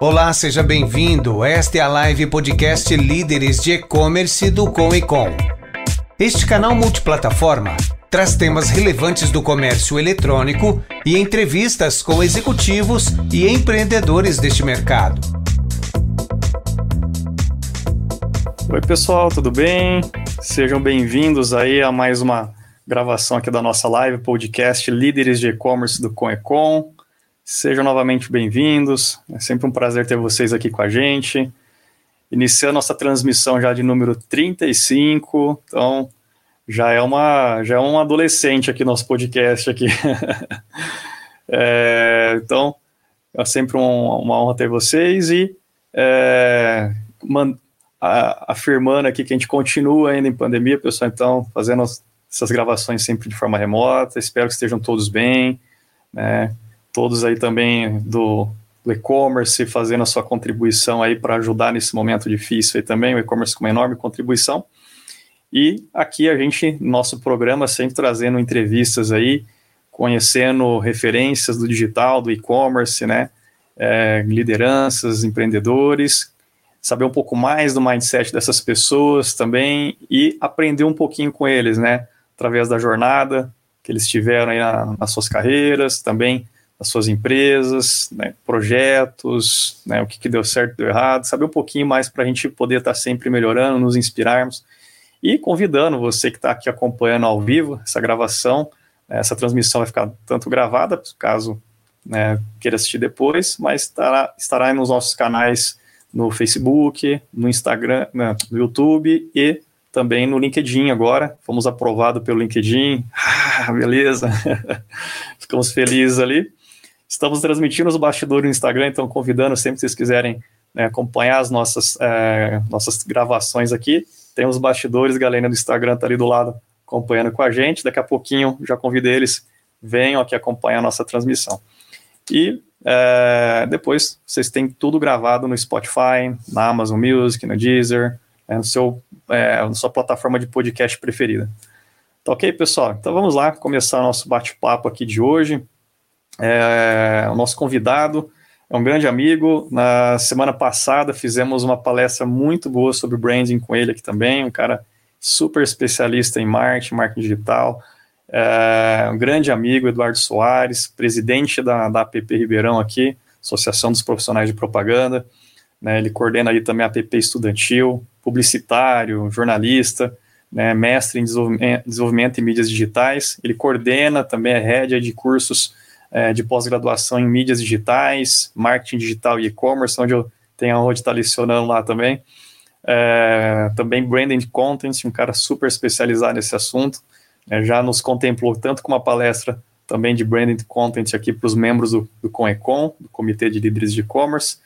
Olá, seja bem-vindo. Esta é a live podcast Líderes de E-Commerce do Com e Com. Este canal multiplataforma traz temas relevantes do comércio eletrônico e entrevistas com executivos e empreendedores deste mercado. Oi, pessoal, tudo bem? Sejam bem-vindos aí a mais uma gravação aqui da nossa live podcast Líderes de E-Commerce do Com e Com. Sejam novamente bem-vindos. É sempre um prazer ter vocês aqui com a gente. Iniciando nossa transmissão já de número 35. Então, já é uma já é um adolescente aqui nosso podcast aqui. é, então, é sempre um, uma honra ter vocês e é, man, a, afirmando aqui que a gente continua ainda em pandemia, pessoal, então, fazendo essas gravações sempre de forma remota. Espero que estejam todos bem, né? Todos aí também do, do e-commerce fazendo a sua contribuição aí para ajudar nesse momento difícil aí também, o e-commerce com uma enorme contribuição. E aqui a gente, nosso programa, sempre trazendo entrevistas aí, conhecendo referências do digital, do e-commerce, né? É, lideranças, empreendedores, saber um pouco mais do mindset dessas pessoas também e aprender um pouquinho com eles, né? Através da jornada que eles tiveram aí na, nas suas carreiras, também das suas empresas, né, projetos, né, o que, que deu certo, deu errado, saber um pouquinho mais para a gente poder estar tá sempre melhorando, nos inspirarmos e convidando você que está aqui acompanhando ao vivo essa gravação, né, essa transmissão vai ficar tanto gravada, caso né, queira assistir depois, mas estará, estará nos nossos canais no Facebook, no Instagram, né, no YouTube e também no LinkedIn agora. Fomos aprovados pelo LinkedIn. Ah, beleza. Ficamos felizes ali. Estamos transmitindo os bastidores no Instagram, então convidando sempre que vocês quiserem né, acompanhar as nossas, é, nossas gravações aqui. Tem os bastidores, galera do Instagram tá ali do lado acompanhando com a gente. Daqui a pouquinho já convido eles, venham aqui acompanhar a nossa transmissão. E é, depois vocês têm tudo gravado no Spotify, na Amazon Music, no Deezer, é, no seu, é, na sua plataforma de podcast preferida. Tá ok, pessoal? Então vamos lá começar nosso bate-papo aqui de hoje. É, o nosso convidado é um grande amigo. Na semana passada fizemos uma palestra muito boa sobre branding com ele aqui também, um cara super especialista em marketing, marketing digital. É, um grande amigo, Eduardo Soares, presidente da, da APP Ribeirão aqui, Associação dos Profissionais de Propaganda. Né, ele coordena aí também a APP Estudantil, publicitário, jornalista, né, mestre em desenvolvimento, desenvolvimento em mídias digitais. Ele coordena também a rédea de cursos é, de pós-graduação em mídias digitais, marketing digital e e-commerce, onde eu tenho a honra de estar lecionando lá também. É, também branding content, um cara super especializado nesse assunto. É, já nos contemplou tanto com uma palestra também de branding content aqui para os membros do, do CONECON, do Comitê de Líderes de E-Commerce.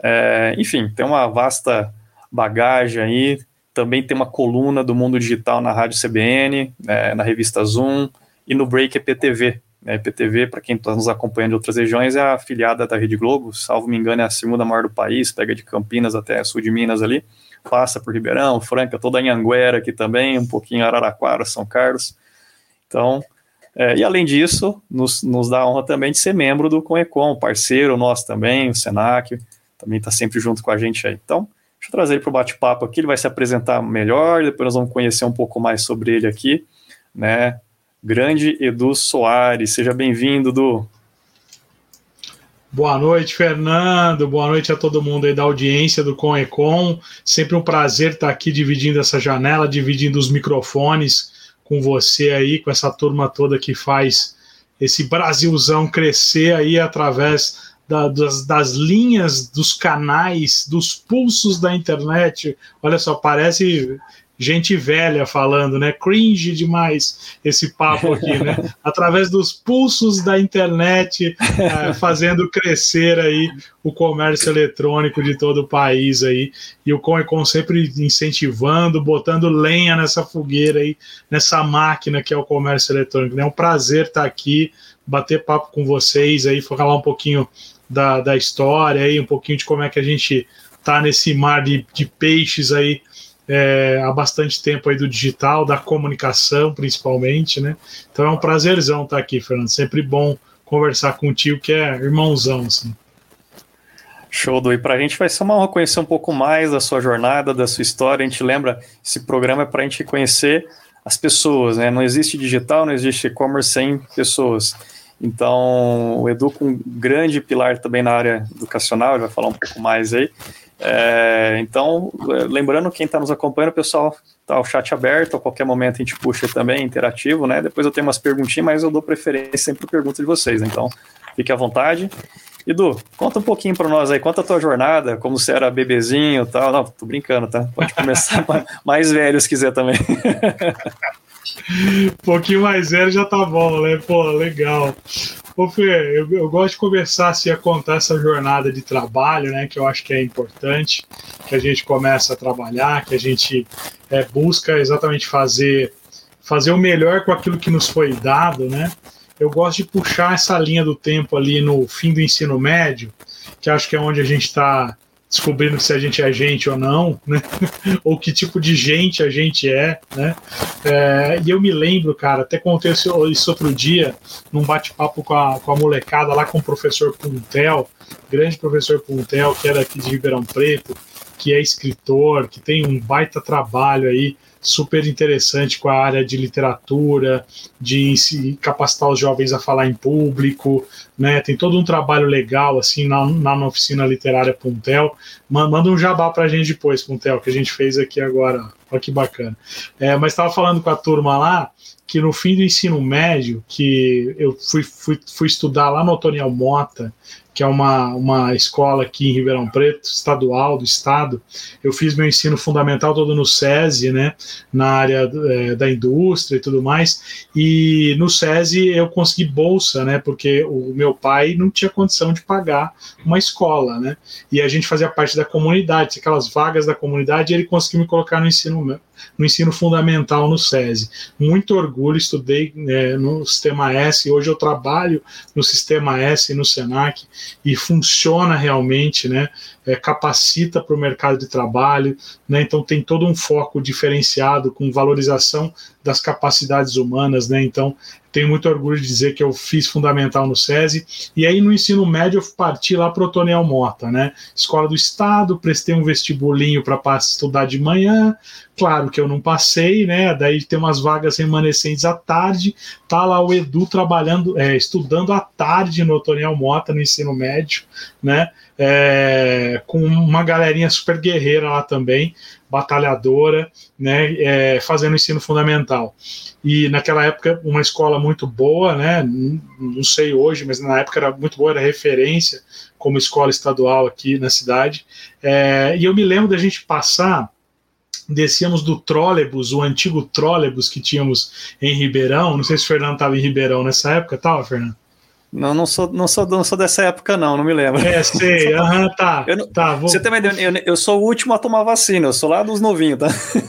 É, enfim, tem uma vasta bagagem aí. Também tem uma coluna do mundo digital na Rádio CBN, é, na revista Zoom e no Break EPTV, a IPTV, para quem está nos acompanhando de outras regiões, é a afiliada da Rede Globo, salvo me engano, é a segunda maior do país, pega de Campinas até sul de Minas ali, passa por Ribeirão, Franca, toda a Anhanguera aqui também, um pouquinho Araraquara, São Carlos. Então, é, e além disso, nos, nos dá a honra também de ser membro do Conecom, parceiro nosso também, o Senac, também está sempre junto com a gente aí. Então, deixa eu trazer ele para o bate-papo aqui, ele vai se apresentar melhor, depois nós vamos conhecer um pouco mais sobre ele aqui, né? Grande Edu Soares. Seja bem-vindo, Edu. Boa noite, Fernando. Boa noite a todo mundo aí da audiência do Conecon. Sempre um prazer estar aqui dividindo essa janela, dividindo os microfones com você aí, com essa turma toda que faz esse Brasilzão crescer aí através da, das, das, linhas, dos canais, dos pulsos da internet. Olha só, parece gente velha falando, né? Cringe demais esse papo aqui, né? Através dos pulsos da internet, é, fazendo crescer aí o comércio eletrônico de todo o país aí. E o Comecon sempre incentivando, botando lenha nessa fogueira aí, nessa máquina que é o comércio eletrônico. É um prazer estar aqui, bater papo com vocês aí, falar um pouquinho da, da história aí, um pouquinho de como é que a gente tá nesse mar de, de peixes aí é, há bastante tempo aí do digital, da comunicação principalmente, né? Então é um prazerzão estar aqui, Fernando. Sempre bom conversar contigo, que é irmãozão, assim. Show, do. E para a gente vai ser uma honra conhecer um pouco mais da sua jornada, da sua história. A gente lembra, esse programa é para a gente conhecer as pessoas, né? Não existe digital, não existe e-commerce sem pessoas. Então, o Edu com um grande pilar também na área educacional, ele vai falar um pouco mais aí. É, então, lembrando, quem está nos acompanhando, pessoal, tá o chat aberto, a qualquer momento a gente puxa também, interativo, né? Depois eu tenho umas perguntinhas, mas eu dou preferência sempre para pergunta de vocês, então fique à vontade. Edu, conta um pouquinho para nós aí, conta a tua jornada, como você era bebezinho e tal. Não, tô brincando, tá? Pode começar mais velho se quiser também. um pouquinho mais velho já tá bom, né? Pô, legal. Ô Fê, eu, eu, gosto de conversar, assim, a contar essa jornada de trabalho, né? Que eu acho que é importante, que a gente começa a trabalhar, que a gente é, busca exatamente fazer, fazer o melhor com aquilo que nos foi dado, né? eu gosto de puxar essa linha do tempo ali no fim do ensino médio, que acho que é onde a gente está descobrindo se a gente é gente ou não, né? ou que tipo de gente a gente é, né? É, e eu me lembro, cara, até contei isso outro dia, num bate-papo com a, com a molecada lá com o professor Puntel, grande professor Puntel, que era aqui de Ribeirão Preto, que é escritor, que tem um baita trabalho aí super interessante com a área de literatura, de capacitar os jovens a falar em público, né? Tem todo um trabalho legal assim na, na oficina literária Puntel. Manda um jabá para a gente depois, Puntel, que a gente fez aqui agora. Olha que bacana. É, mas estava falando com a turma lá que no fim do ensino médio, que eu fui, fui, fui estudar lá no Otoniel Mota, que é uma, uma escola aqui em Ribeirão Preto, estadual do estado. Eu fiz meu ensino fundamental todo no SESI, né, na área é, da indústria e tudo mais. E no SESI eu consegui bolsa, né, porque o meu pai não tinha condição de pagar uma escola, né. E a gente fazia parte da comunidade, aquelas vagas da comunidade, e ele conseguiu me colocar no ensino no ensino fundamental no SESI. Muito orgulho, estudei é, no Sistema S, hoje eu trabalho no Sistema S e no SENAC, e funciona realmente, né? É, capacita para o mercado de trabalho, né? Então tem todo um foco diferenciado com valorização das capacidades humanas, né? Então tenho muito orgulho de dizer que eu fiz fundamental no SESI, e aí no ensino médio eu parti lá para o Toniel Mota, né? Escola do Estado, prestei um vestibulinho para estudar de manhã, claro que eu não passei, né? Daí tem umas vagas remanescentes à tarde, tá lá o Edu trabalhando, é, estudando à tarde no Toniel Mota, no ensino médio, né? É, com uma galerinha super guerreira lá também, batalhadora, né, é, fazendo ensino fundamental. E naquela época, uma escola muito boa, né, não sei hoje, mas na época era muito boa, era referência como escola estadual aqui na cidade. É, e eu me lembro da gente passar descíamos do trólebus, o antigo trólebus que tínhamos em Ribeirão. Não sei se o Fernando estava em Ribeirão nessa época, estava, Fernando? Não, não sou, não sou, não sou dessa época, não, não me lembro. É, sei, aham, uhum, tá. Eu, tá vou... Você também, eu, eu sou o último a tomar vacina, eu sou lá dos novinhos, tá?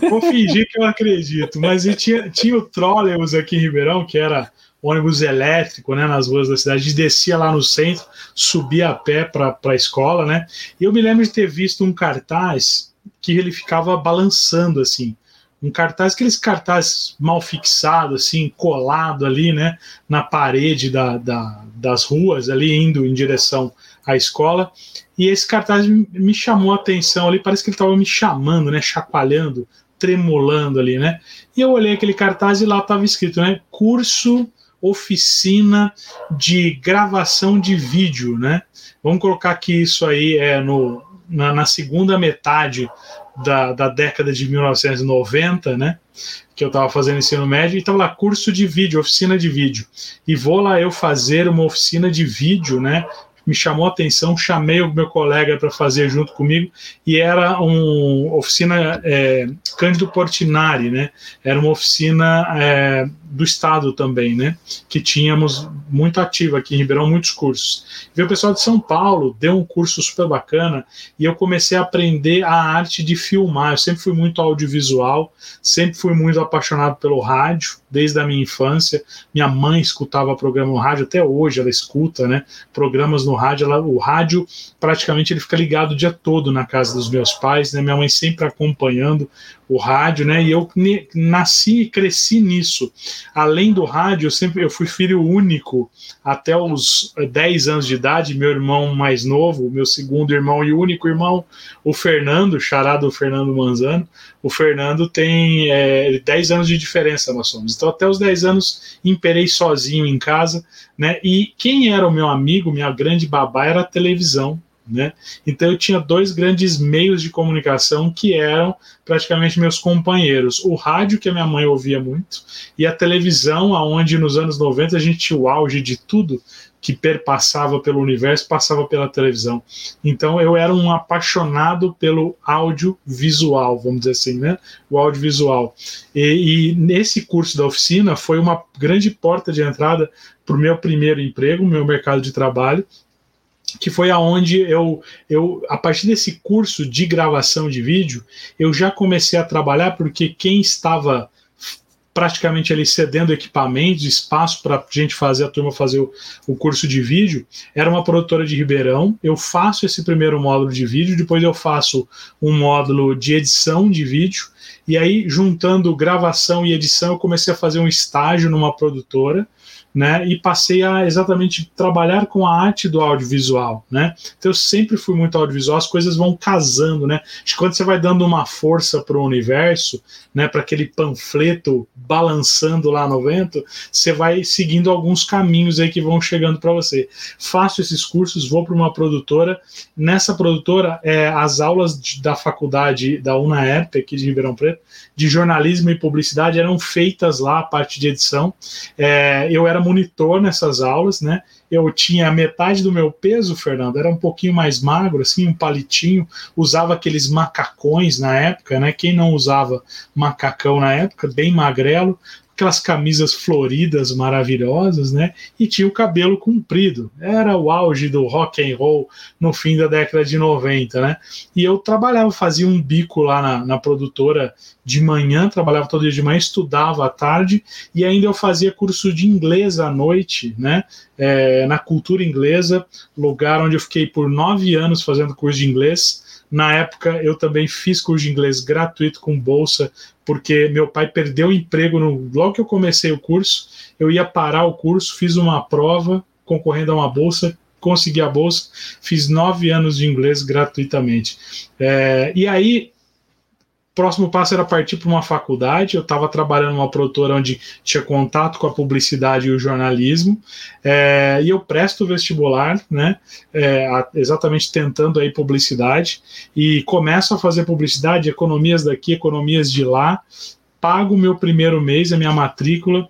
Vou fingir que eu acredito, mas tinha, tinha o trólebus aqui em Ribeirão, que era ônibus elétrico, né, nas ruas da cidade, a gente descia lá no centro, subia a pé para a escola, né, e eu me lembro de ter visto um cartaz que ele ficava balançando, assim, um cartaz, aqueles cartazes mal fixados, assim, colado ali, né, na parede da, da, das ruas, ali indo em direção à escola. E esse cartaz me chamou a atenção ali, parece que ele estava me chamando, né, chacoalhando, tremulando ali, né. E eu olhei aquele cartaz e lá estava escrito, né, curso oficina de gravação de vídeo, né. Vamos colocar que isso aí é no, na, na segunda metade da, da década de 1990, né? Que eu estava fazendo ensino médio, e estava lá, curso de vídeo, oficina de vídeo. E vou lá eu fazer uma oficina de vídeo, né? me chamou a atenção, chamei o meu colega para fazer junto comigo, e era uma oficina é, Cândido Portinari, né? Era uma oficina é, do Estado também, né? Que tínhamos muito ativa aqui em Ribeirão, muitos cursos. Veio o pessoal de São Paulo, deu um curso super bacana, e eu comecei a aprender a arte de filmar. Eu sempre fui muito audiovisual, sempre fui muito apaixonado pelo rádio, desde a minha infância. Minha mãe escutava programa no rádio, até hoje ela escuta, né? Programas no rádio. Ela, o rádio praticamente ele fica ligado o dia todo na casa dos meus pais, né? Minha mãe sempre acompanhando o rádio, né? E eu nasci e cresci nisso. Além do rádio, eu sempre eu fui filho único até os 10 anos de idade. Meu irmão mais novo, meu segundo irmão e único irmão, o Fernando, charado Fernando Manzano. O Fernando tem é, 10 anos de diferença, nós somos. Então, até os 10 anos, imperei sozinho em casa, né? E quem era o meu amigo, minha grande babá, era a televisão né? Então eu tinha dois grandes meios de comunicação que eram praticamente meus companheiros: o rádio, que a minha mãe ouvia muito, e a televisão, aonde nos anos 90 a gente tinha o auge de tudo que perpassava pelo universo, passava pela televisão. Então eu era um apaixonado pelo audiovisual, vamos dizer assim, né? O audiovisual. E, e nesse curso da oficina foi uma grande porta de entrada para o meu primeiro emprego, meu mercado de trabalho, que foi aonde eu, eu, a partir desse curso de gravação de vídeo, eu já comecei a trabalhar porque quem estava praticamente ali cedendo equipamentos, espaço para a gente fazer, a turma fazer o, o, curso de vídeo, era uma produtora de Ribeirão. Eu faço esse primeiro módulo de vídeo, depois eu faço um módulo de edição de vídeo, e aí, juntando gravação e edição, eu comecei a fazer um estágio numa produtora né? E passei a exatamente trabalhar com a arte do audiovisual, né? Então eu sempre fui muito audiovisual, as coisas vão casando, né? Acho quando você vai dando uma força para o universo, né? Para aquele panfleto balançando lá no vento, você vai seguindo alguns caminhos aí que vão chegando para você. Faço esses cursos, vou para uma produtora. Nessa produtora, é, as aulas de, da faculdade da UNAERP aqui de Ribeirão Preto de jornalismo e publicidade eram feitas lá, a parte de edição. É, eu era monitor nessas aulas, né? Eu tinha metade do meu peso, Fernando, era um pouquinho mais magro, assim, um palitinho, usava aqueles macacões na época, né? Quem não usava macacão na época, bem magrelo, aquelas camisas floridas maravilhosas, né? E tinha o cabelo comprido. Era o auge do rock and roll no fim da década de 90, né? E eu trabalhava, fazia um bico lá na, na produtora de manhã, trabalhava todo dia de manhã, estudava à tarde e ainda eu fazia curso de inglês à noite, né? É, na cultura inglesa, lugar onde eu fiquei por nove anos fazendo curso de inglês. Na época, eu também fiz curso de inglês gratuito com bolsa porque meu pai perdeu o emprego no, logo que eu comecei o curso. Eu ia parar o curso, fiz uma prova concorrendo a uma bolsa, consegui a bolsa, fiz nove anos de inglês gratuitamente. É, e aí próximo passo era partir para uma faculdade. Eu estava trabalhando numa produtora onde tinha contato com a publicidade e o jornalismo, é, e eu presto vestibular, né? É, exatamente tentando aí publicidade, e começo a fazer publicidade, economias daqui, economias de lá. Pago o meu primeiro mês, a minha matrícula,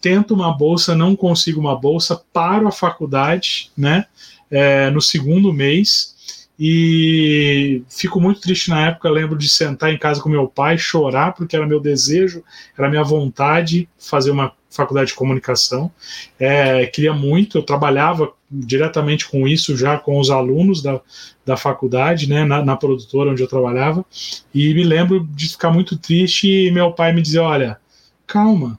tento uma bolsa, não consigo uma bolsa, paro a faculdade, né? É, no segundo mês, e fico muito triste na época. Lembro de sentar em casa com meu pai, chorar, porque era meu desejo, era minha vontade fazer uma faculdade de comunicação. É, queria muito, eu trabalhava diretamente com isso já com os alunos da, da faculdade, né, na, na produtora onde eu trabalhava, e me lembro de ficar muito triste e meu pai me dizer: Olha, calma,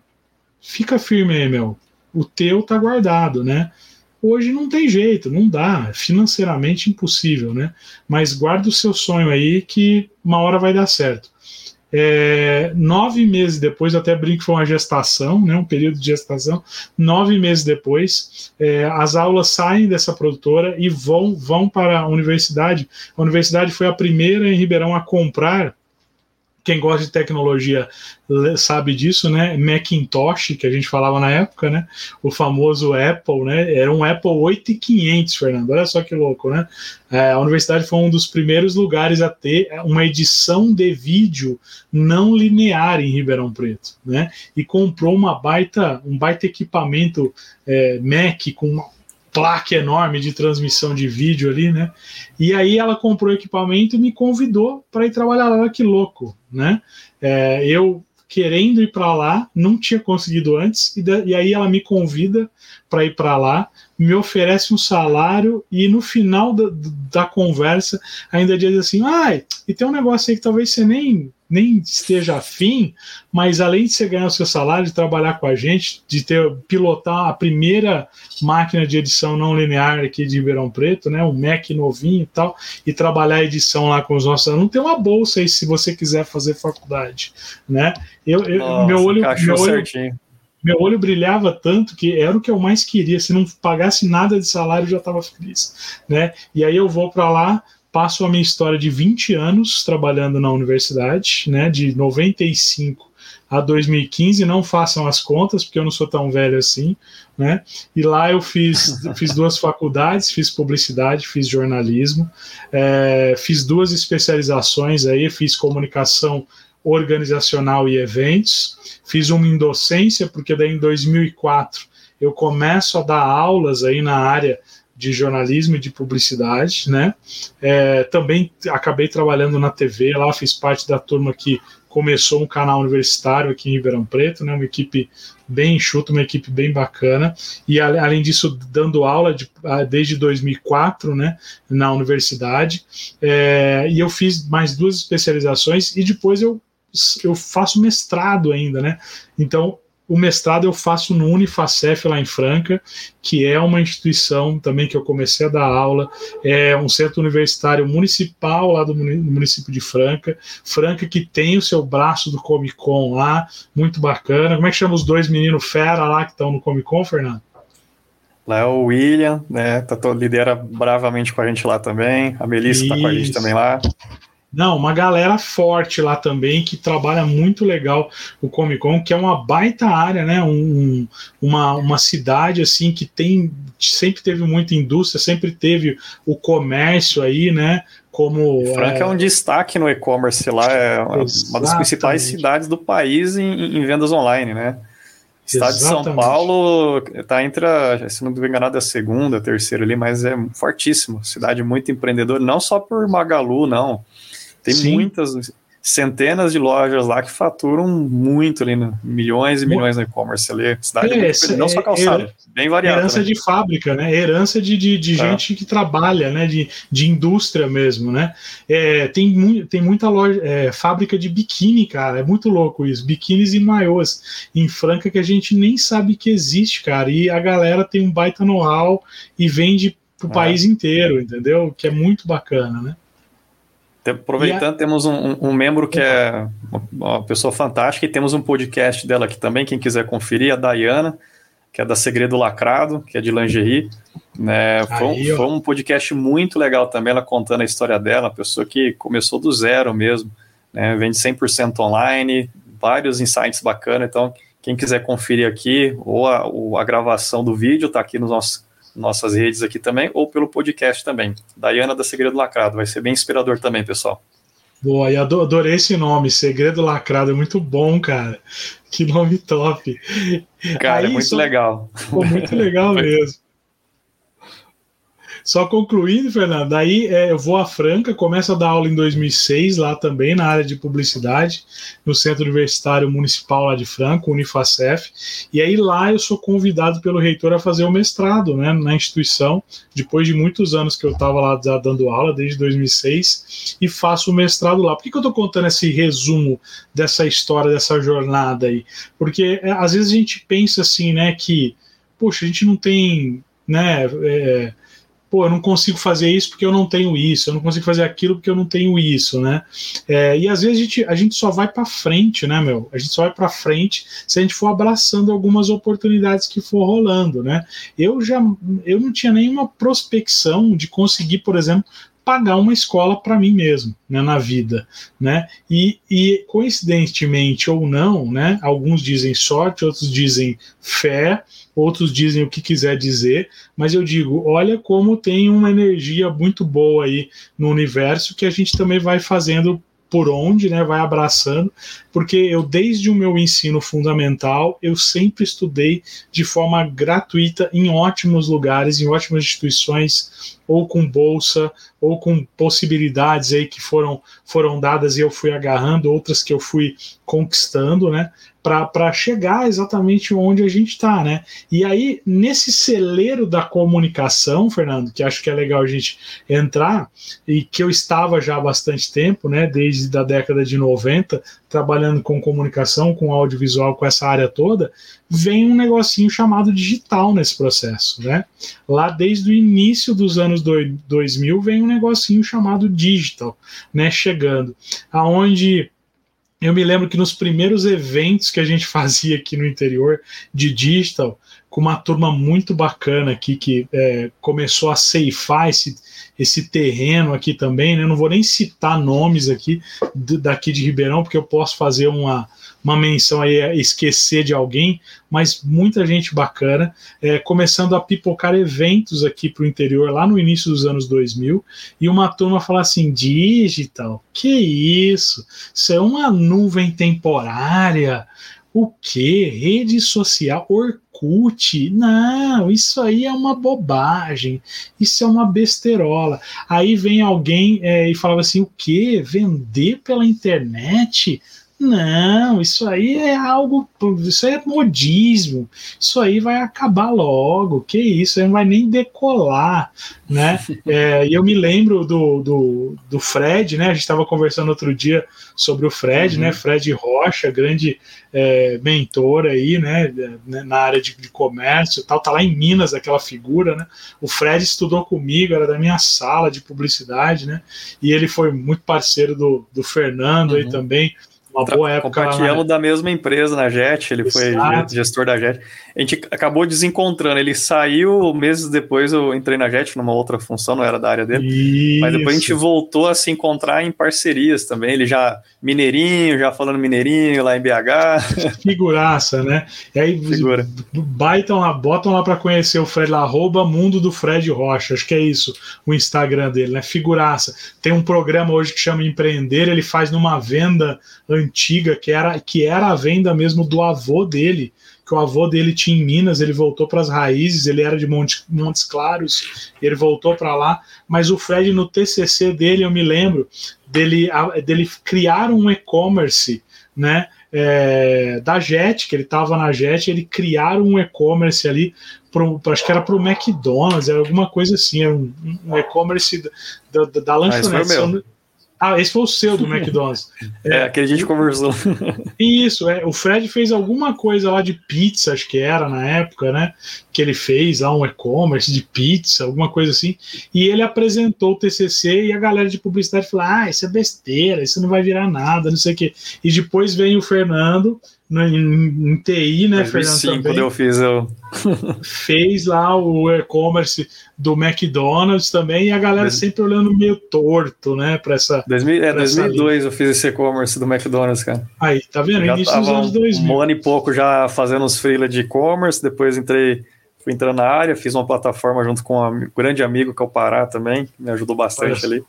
fica firme aí, meu, o teu tá guardado, né? Hoje não tem jeito, não dá, é financeiramente impossível, né? Mas guarda o seu sonho aí que uma hora vai dar certo. É, nove meses depois, até brinco que foi uma gestação, né, um período de gestação. Nove meses depois, é, as aulas saem dessa produtora e vão, vão para a universidade. A universidade foi a primeira em Ribeirão a comprar quem gosta de tecnologia sabe disso, né? Macintosh, que a gente falava na época, né? O famoso Apple, né? Era um Apple 8500, Fernando. Olha só que louco, né? É, a universidade foi um dos primeiros lugares a ter uma edição de vídeo não linear em Ribeirão Preto, né? E comprou uma baita, um baita equipamento é, Mac com placa enorme de transmissão de vídeo ali, né? E aí ela comprou equipamento e me convidou para ir trabalhar lá, que louco, né? É, eu querendo ir para lá, não tinha conseguido antes, e, e, aí ela me convida para ir para lá, me oferece um salário e no final da, da conversa ainda diz assim: ai, ah, e tem um negócio aí que talvez você nem nem esteja afim, mas além de você ganhar o seu salário, de trabalhar com a gente, de ter pilotar a primeira máquina de edição não linear aqui de Ribeirão Preto, né, um Mac novinho e tal, e trabalhar a edição lá com os nossos alunos, tem uma bolsa aí se você quiser fazer faculdade, né? Eu, eu Nossa, meu olho, meu olho, meu olho brilhava tanto que era o que eu mais queria. Se não pagasse nada de salário, eu já estava feliz, né? E aí eu vou para lá passo a minha história de 20 anos trabalhando na universidade, né, de 95 a 2015, não façam as contas, porque eu não sou tão velho assim, né? E lá eu fiz, fiz duas faculdades, fiz publicidade, fiz jornalismo, é, fiz duas especializações aí, fiz comunicação organizacional e eventos, fiz uma em docência, porque daí em 2004 eu começo a dar aulas aí na área de jornalismo e de publicidade, né? É, também acabei trabalhando na TV, lá fiz parte da turma que começou um canal universitário aqui em Ribeirão Preto, né? Uma equipe bem enxuta, uma equipe bem bacana. E além disso, dando aula de, desde 2004, né? Na universidade. É, e eu fiz mais duas especializações e depois eu eu faço mestrado ainda, né? Então o mestrado eu faço no Unifacef lá em Franca, que é uma instituição também que eu comecei a dar aula, é um centro universitário municipal lá do município de Franca, Franca que tem o seu braço do Comic Con lá, muito bacana. Como é que chama os dois meninos fera lá que estão no Comic Con, Fernando? Lá é o William, né? Tá, lidera bravamente com a gente lá também. A Melissa Isso. tá com a gente também lá. Não, uma galera forte lá também que trabalha muito legal o Comic Con, que é uma baita área, né? Um, uma, uma cidade assim que tem sempre teve muita indústria, sempre teve o comércio aí, né? Como Franca é, é um destaque no e-commerce lá, é uma, uma das principais cidades do país em, em vendas online, né? Estado Exatamente. de São Paulo está entre, a, se não me engano, a segunda, a terceira ali, mas é fortíssimo. Cidade muito empreendedora, não só por Magalu, não. Tem Sim. muitas, centenas de lojas lá que faturam muito ali, né? milhões e milhões no e-commerce ali. Cidade é, muito, não só é, calçada, é, bem variada. Herança também. de fábrica, né? Herança de, de, de é. gente que trabalha, né? De, de indústria mesmo, né? É, tem, mu tem muita loja, é, fábrica de biquíni, cara. É muito louco isso. Biquínis e maiôs em Franca que a gente nem sabe que existe, cara. E a galera tem um baita know-how e vende pro é. país inteiro, entendeu? Que é muito bacana, né? Aproveitando, a... temos um, um, membro que é uma pessoa fantástica e temos um podcast dela aqui também, quem quiser conferir, a Dayana, que é da Segredo Lacrado, que é de lingerie. Né? Foi, Aí, foi, um podcast muito legal também, ela contando a história dela, uma pessoa que começou do zero mesmo, né? vende 100% online, vários insights bacanas, então quem quiser conferir aqui, ou a, ou a gravação do vídeo, está aqui nos nossos nossas redes aqui também, ou pelo podcast também. Daiana da Segredo Lacrado. Vai ser bem inspirador também, pessoal. Boa, e adorei esse nome, Segredo Lacrado, é muito bom, cara. Que nome top. Cara, é Aí, é muito só... legal. Pô, muito legal mesmo. Só concluindo, Fernando, aí é, eu vou a Franca, começo a dar aula em 2006 lá também na área de publicidade, no Centro Universitário Municipal lá de Franca, Unifacef, e aí lá eu sou convidado pelo reitor a fazer o mestrado né, na instituição, depois de muitos anos que eu estava lá dando aula, desde 2006, e faço o mestrado lá. Por que, que eu estou contando esse resumo dessa história, dessa jornada aí? Porque é, às vezes a gente pensa assim, né, que, poxa, a gente não tem, né, é, pô, eu não consigo fazer isso porque eu não tenho isso, eu não consigo fazer aquilo porque eu não tenho isso, né? É, e às vezes a gente, a gente só vai para frente, né, meu? A gente só vai para frente se a gente for abraçando algumas oportunidades que for rolando, né? Eu já, eu não tinha nenhuma prospecção de conseguir, por exemplo, pagar uma escola para mim mesmo, né, na vida, né? E, e coincidentemente ou não, né? Alguns dizem sorte, outros dizem fé, outros dizem o que quiser dizer, mas eu digo, olha como tem uma energia muito boa aí no universo que a gente também vai fazendo por onde, né, vai abraçando, porque eu desde o meu ensino fundamental, eu sempre estudei de forma gratuita em ótimos lugares, em ótimas instituições, ou com bolsa, ou com possibilidades aí que foram foram dadas e eu fui agarrando, outras que eu fui conquistando, né, para chegar exatamente onde a gente está, né? E aí, nesse celeiro da comunicação, Fernando, que acho que é legal a gente entrar, e que eu estava já há bastante tempo, né? Desde a década de 90, trabalhando com comunicação, com audiovisual, com essa área toda, vem um negocinho chamado digital nesse processo, né? Lá desde o início dos anos 2000 vem um negocinho chamado digital, né? Chegando, aonde eu me lembro que nos primeiros eventos que a gente fazia aqui no interior de digital, com uma turma muito bacana aqui que é, começou a ceifar esse, esse terreno aqui também, né? Eu não vou nem citar nomes aqui daqui de Ribeirão, porque eu posso fazer uma, uma menção aí, esquecer de alguém, mas muita gente bacana, é, começando a pipocar eventos aqui para o interior, lá no início dos anos 2000, e uma turma falar assim: digital, que isso? Isso é uma nuvem temporária. O que? Rede social, Orkut? Não, isso aí é uma bobagem, isso é uma besterola. Aí vem alguém é, e falava assim: o que? Vender pela internet? Não, isso aí é algo, isso aí é modismo, isso aí vai acabar logo, que isso, não vai nem decolar, né? É, e eu me lembro do, do, do Fred, né? A gente estava conversando outro dia sobre o Fred, uhum. né? Fred Rocha, grande é, mentor aí, né? Na área de, de comércio tal, tá lá em Minas aquela figura, né? O Fred estudou comigo, era da minha sala de publicidade, né? E ele foi muito parceiro do, do Fernando uhum. aí também uma boa época. Compartilhamos da mesma empresa na JET, ele Exato. foi gestor da JET. A gente acabou desencontrando, ele saiu meses depois, eu entrei na JET numa outra função, não era da área dele. Isso. Mas depois a gente voltou a se encontrar em parcerias também. Ele já mineirinho, já falando mineirinho lá em BH. Figuraça, né? E aí Figura. baitam lá, botam lá para conhecer o Fred lá, arroba mundo do Fred Rocha, acho que é isso, o Instagram dele, né? Figuraça. Tem um programa hoje que chama Empreender, ele faz numa venda antiga, que era, que era a venda mesmo do avô dele, que o avô dele tinha em Minas, ele voltou para as raízes, ele era de Monte, Montes Claros, ele voltou para lá, mas o Fred no TCC dele, eu me lembro, dele, dele criar um e-commerce, né, é, da Jet, que ele estava na Jet, ele criaram um e-commerce ali, pro, acho que era para o McDonald's, era alguma coisa assim, era um, um e-commerce da, da, da lanchonete. Ah, ah, esse foi o seu do McDonald's. É, é aquele dia a gente conversou. Isso, é. O Fred fez alguma coisa lá de pizza, acho que era na época, né? Que ele fez lá um e-commerce de pizza, alguma coisa assim. E ele apresentou o TCC e a galera de publicidade falou: ah, isso é besteira, isso não vai virar nada, não sei o quê. E depois vem o Fernando no, em, em, TI, né, Fernando? Sim, quando eu fiz eu... Fez lá o e-commerce do McDonald's também, e a galera sempre olhando meio torto, né, para essa. 2000, é, 2002 eu fiz esse e-commerce do McDonald's, cara. Aí, tá vendo? Início dos anos 2000. Um ano e pouco já fazendo os freela de e-commerce, depois entrei. Fui entrando na área, fiz uma plataforma junto com um grande amigo que é o Pará também, me ajudou bastante ali.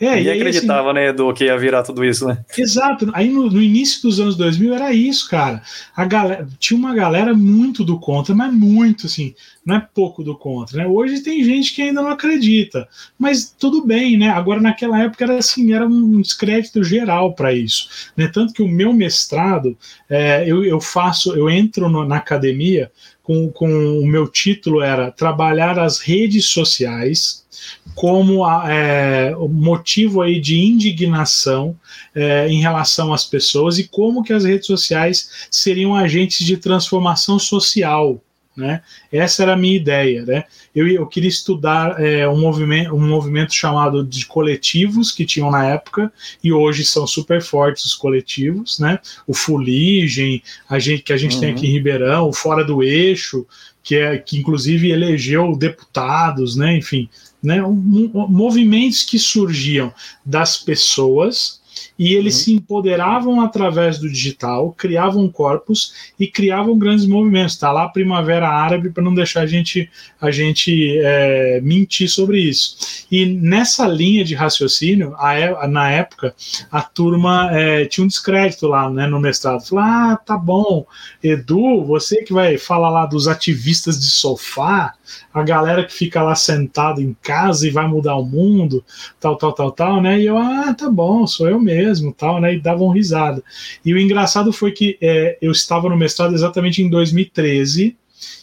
É, Ninguém aí, acreditava, assim, né, do que ia virar tudo isso, né? Exato. Aí no, no, início dos anos 2000 era isso, cara. A galera, tinha uma galera muito do contra, mas muito, assim, não é pouco do contra, né? Hoje tem gente que ainda não acredita, mas tudo bem, né? Agora naquela época era assim, era um descrédito geral para isso, né? Tanto que o meu mestrado, é, eu, eu faço, eu entro no, na academia com, com o meu título era trabalhar as redes sociais como é, motivo aí de indignação é, em relação às pessoas e como que as redes sociais seriam agentes de transformação social né? Essa era a minha ideia. Né? Eu, eu queria estudar é, um, movimento, um movimento chamado de coletivos que tinham na época e hoje são super fortes os coletivos, né? o Fuligem, a gente, que a gente uhum. tem aqui em Ribeirão, o Fora do Eixo, que, é, que inclusive elegeu deputados, né? enfim, né? Movimentos que surgiam das pessoas e eles uhum. se empoderavam através do digital, criavam corpos e criavam grandes movimentos. Está lá a Primavera Árabe para não deixar a gente, a gente é, mentir sobre isso. E nessa linha de raciocínio, a, na época, a turma é, tinha um descrédito lá né, no mestrado. Falou: ah, tá bom, Edu, você que vai falar lá dos ativistas de sofá, a galera que fica lá sentada em casa e vai mudar o mundo, tal, tal, tal, tal, né? E eu, ah, tá bom, sou eu mesmo tal, né? E davam risada. E o engraçado foi que é, eu estava no mestrado exatamente em 2013,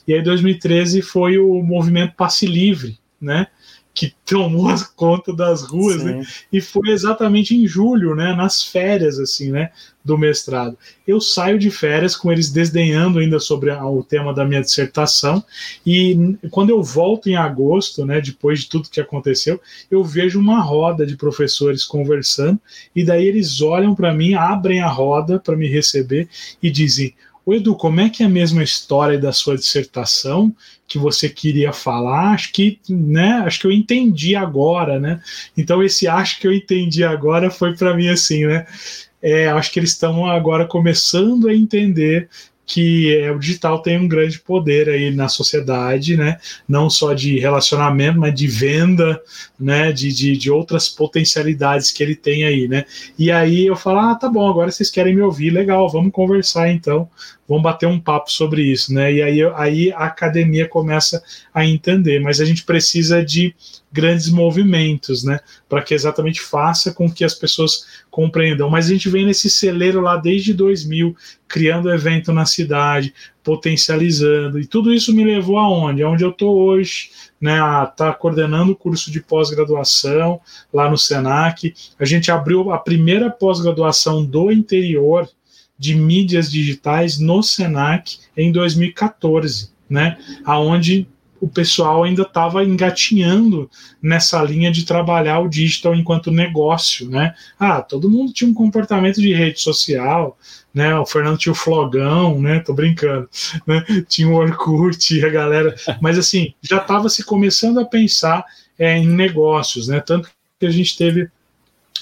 e aí 2013 foi o movimento Passe Livre, né? Que tomou conta das ruas, né? E foi exatamente em julho, né? Nas férias, assim, né? Do mestrado. Eu saio de férias com eles desdenhando ainda sobre a, o tema da minha dissertação e quando eu volto em agosto, né? Depois de tudo que aconteceu, eu vejo uma roda de professores conversando e daí eles olham para mim, abrem a roda para me receber e dizem o Edu, como é que é a mesma história da sua dissertação que você queria falar? Acho que, né, acho que eu entendi agora, né? Então esse acho que eu entendi agora foi para mim assim, né? É, acho que eles estão agora começando a entender que é, o digital tem um grande poder aí na sociedade, né? Não só de relacionamento, mas de venda, né? De, de, de, outras potencialidades que ele tem aí, né? E aí eu falo, ah, tá bom, agora vocês querem me ouvir, legal, vamos conversar então, vamos bater um papo sobre isso, né? E aí, aí a academia começa a entender, mas a gente precisa de grandes movimentos, né? Para que exatamente faça com que as pessoas compreendam. Mas a gente vem nesse celeiro lá desde 2000, criando evento na cidade, potencializando, e tudo isso me levou aonde? Aonde eu estou hoje, né? A tá coordenando o curso de pós-graduação lá no Senac. A gente abriu a primeira pós-graduação do interior de mídias digitais no Senac em 2014, né? Aonde o pessoal ainda estava engatinhando nessa linha de trabalhar o digital enquanto negócio, né? Ah, todo mundo tinha um comportamento de rede social, né? O Fernando tinha o Flogão, né? Tô brincando, né? Tinha o Orkut, a galera, mas assim, já estava se começando a pensar é, em negócios, né? Tanto que a gente teve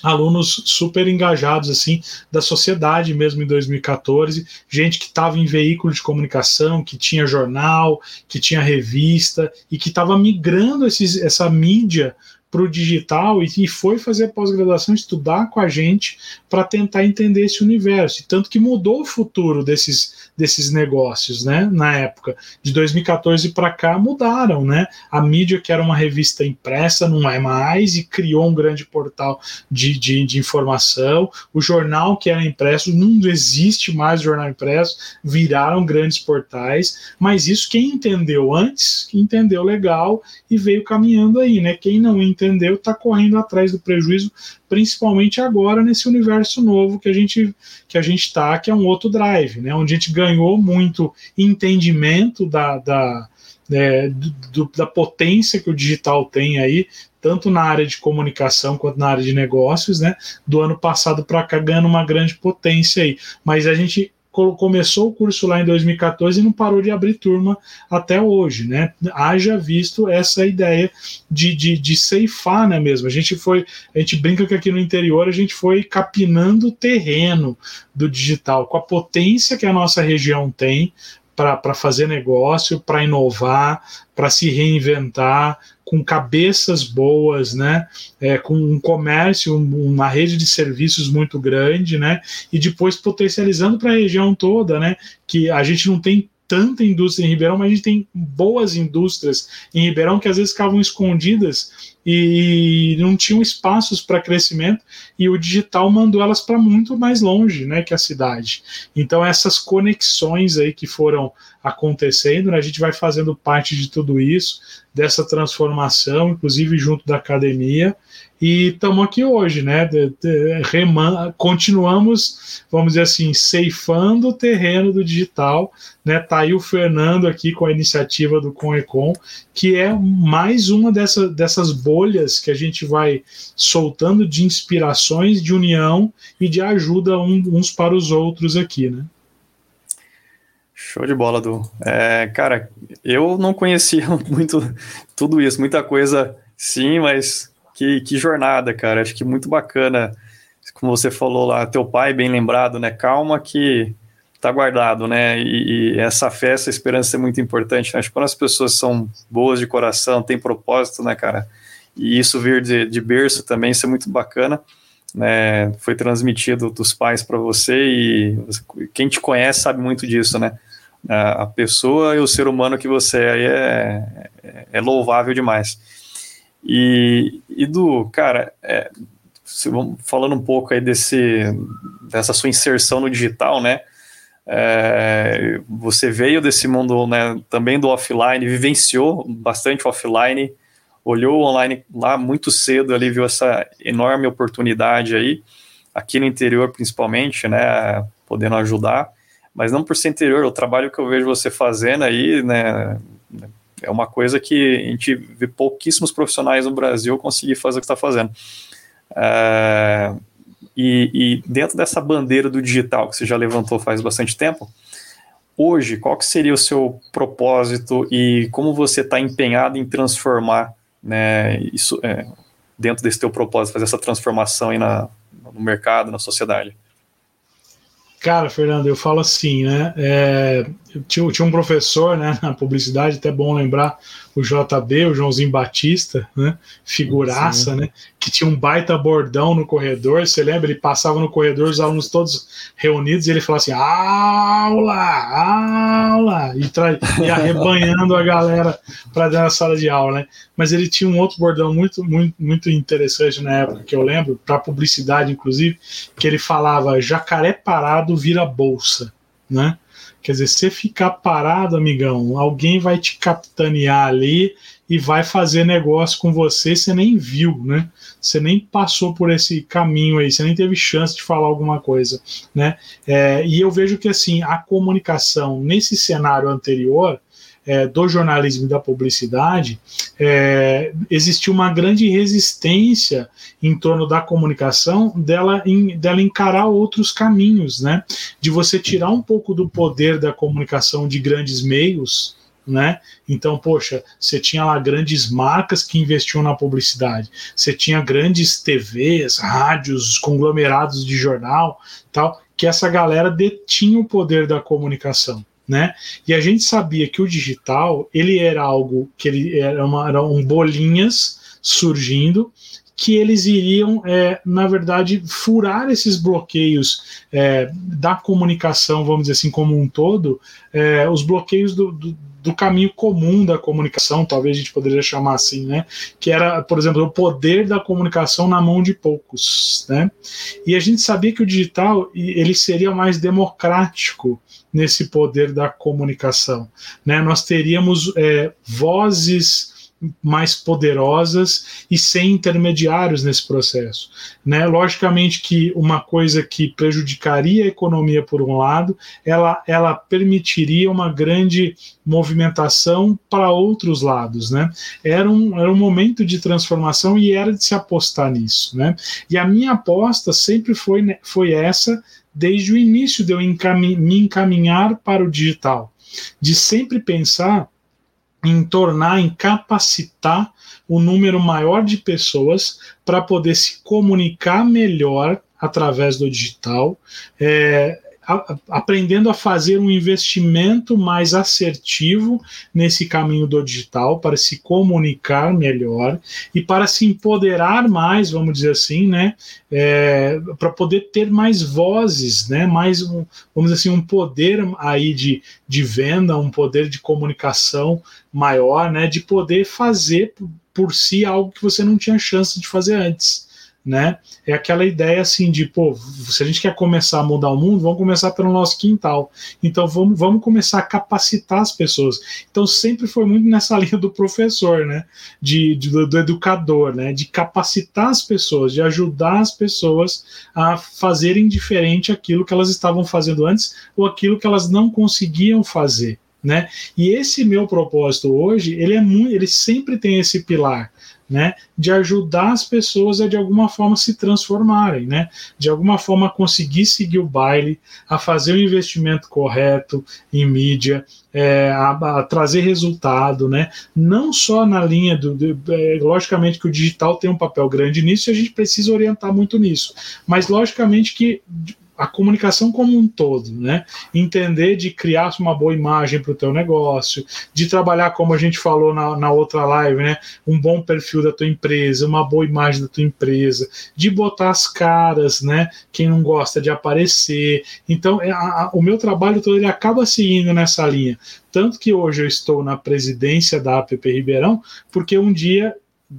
alunos super engajados assim da sociedade mesmo em 2014, gente que estava em veículo de comunicação, que tinha jornal, que tinha revista e que estava migrando esses, essa mídia para o digital e, e, foi fazer pós-graduação, estudar com a gente para tentar entender esse universo. E tanto que mudou o futuro desses, desses negócios, né? Na época de 2014 para cá mudaram, né? A mídia que era uma revista impressa não é mais e criou um grande portal de, de, de informação. O jornal que era impresso não existe mais jornal impresso, viraram grandes portais. Mas isso quem entendeu antes entendeu legal e veio caminhando aí, né? Quem não entendeu entendeu, está correndo atrás do prejuízo, principalmente agora nesse universo novo que a gente que a gente está, que é um outro drive, né? Onde a gente ganhou muito entendimento da, da, é, do, da potência que o digital tem aí, tanto na área de comunicação quanto na área de negócios, né? Do ano passado para cá ganhando uma grande potência aí. Mas a gente começou o curso lá em 2014 e não parou de abrir turma até hoje, né? Haja visto essa ideia de, de, de ceifar, né mesmo? A gente foi, a gente brinca que aqui no interior a gente foi capinando o terreno do digital, com a potência que a nossa região tem, para fazer negócio, para inovar, para se reinventar, com cabeças boas, né? É, com um comércio, uma rede de serviços muito grande, né? E depois potencializando para a região toda, né? Que a gente não tem tanta indústria em Ribeirão, mas a gente tem boas indústrias em Ribeirão que às vezes ficavam escondidas e não tinham espaços para crescimento e o digital mandou elas para muito mais longe, né, que a cidade. Então essas conexões aí que foram acontecendo, né, a gente vai fazendo parte de tudo isso, dessa transformação, inclusive junto da academia, e estamos aqui hoje, né? De, de, reman, continuamos, vamos dizer assim, ceifando o terreno do digital, né? Tá aí o Fernando aqui com a iniciativa do Conecon, que é mais uma dessa, dessas bolhas que a gente vai soltando de inspirações, de união e de ajuda uns para os outros aqui, né? Show de bola, Du. É, cara, eu não conhecia muito tudo isso, muita coisa sim, mas que, que jornada, cara. Acho que muito bacana. Como você falou lá, teu pai, bem lembrado, né? Calma que tá guardado, né? E, e essa fé, essa esperança é muito importante. Né? Acho que quando as pessoas são boas de coração, têm propósito, né, cara? E isso vir de, de berço também, isso é muito bacana. Né? Foi transmitido dos pais para você e quem te conhece sabe muito disso, né? A, pessoa e o ser humano que você é, é, é louvável demais. E, e do, cara, é, falando um pouco aí desse, dessa sua inserção no digital, né? É, você veio desse mundo né, também do offline, vivenciou bastante offline, olhou online lá muito cedo ali, viu essa enorme oportunidade aí, aqui no interior principalmente, né, podendo ajudar, mas não por ser interior, o trabalho que eu vejo você fazendo aí, né, é uma coisa que a gente vê pouquíssimos profissionais no Brasil conseguir fazer o que está fazendo. É, e, e, dentro dessa bandeira do digital que você já levantou faz bastante tempo, hoje, qual que seria o seu propósito e como você está empenhado em transformar né, isso é, dentro desse teu propósito, fazer essa transformação aí na, no mercado, na sociedade? Cara, Fernando, eu falo assim, né? É, tinha, tinha um professor né, na publicidade, até bom lembrar, o JB, o Joãozinho Batista, né? Figuraça, Sim. né? Que tinha um baita bordão no corredor. Você lembra? Ele passava no corredor, os alunos todos reunidos, e ele falava assim: aula, aula! E tra... ia arrebanhando a galera para dentro da sala de aula, né? Mas ele tinha um outro bordão muito, muito, muito interessante na época que eu lembro, para publicidade, inclusive, que ele falava: jacaré parado vira bolsa, né? Quer dizer, se ficar parado, amigão, alguém vai te capitanear ali e vai fazer negócio com você, você nem viu, né? Você nem passou por esse caminho aí, você nem teve chance de falar alguma coisa, né? É, e eu vejo que assim a comunicação nesse cenário anterior é, do jornalismo e da publicidade, é, existiu uma grande resistência em torno da comunicação dela, em, dela encarar outros caminhos, né? De você tirar um pouco do poder da comunicação de grandes meios, né? Então, poxa, você tinha lá grandes marcas que investiam na publicidade, você tinha grandes TVs, rádios, conglomerados de jornal, tal, que essa galera detinha o poder da comunicação né? E a gente sabia que o digital ele era algo que ele era uma eram bolinhas surgindo que eles iriam, é, na verdade, furar esses bloqueios é, da comunicação, vamos dizer assim, como um todo, é, os bloqueios do, do, do, caminho comum da comunicação, talvez a gente poderia chamar assim, né? Que era, por exemplo, o poder da comunicação na mão de poucos, né? E a gente sabia que o digital ele seria mais democrático nesse poder da comunicação. Né? Nós teríamos é, vozes mais poderosas e sem intermediários nesse processo. Né? Logicamente que uma coisa que prejudicaria a economia por um lado, ela, ela permitiria uma grande movimentação para outros lados. Né? Era, um, era um momento de transformação e era de se apostar nisso. Né? E a minha aposta sempre foi, foi essa desde o início de eu encamin me encaminhar para o digital, de sempre pensar em tornar, em capacitar o número maior de pessoas para poder se comunicar melhor através do digital, é, aprendendo a fazer um investimento mais assertivo nesse caminho do digital para se comunicar melhor e para se empoderar mais, vamos dizer assim, né, é, para poder ter mais vozes, né, mais um, vamos dizer assim, um poder aí de, de venda, um poder de comunicação maior, né, de poder fazer por si algo que você não tinha chance de fazer antes né? É aquela ideia assim de, pô, se a gente quer começar a mudar o mundo, vamos começar pelo nosso quintal. Então vamos, vamos começar a capacitar as pessoas. Então sempre foi muito nessa linha do professor, né? De, de do, do, educador, né? De capacitar as pessoas, de ajudar as pessoas a fazerem diferente aquilo que elas estavam fazendo antes ou aquilo que elas não conseguiam fazer. Né? E esse meu propósito hoje, ele é muito, ele sempre tem esse pilar, né, de ajudar as pessoas a de alguma forma se transformarem, né, de alguma forma conseguir seguir o baile, a fazer o investimento correto em mídia, é, a, a, trazer resultado, né, não só na linha do, do é, logicamente que o digital tem um papel grande nisso e a gente precisa orientar muito nisso, mas logicamente que a comunicação como um todo, né? Entender de criar uma boa imagem para o teu negócio, de trabalhar, como a gente falou na, na outra live, né? Um bom perfil da tua empresa, uma boa imagem da tua empresa, de botar as caras, né? Quem não gosta de aparecer. Então, é, a, o meu trabalho todo ele acaba seguindo nessa linha. Tanto que hoje eu estou na presidência da APP Ribeirão, porque um dia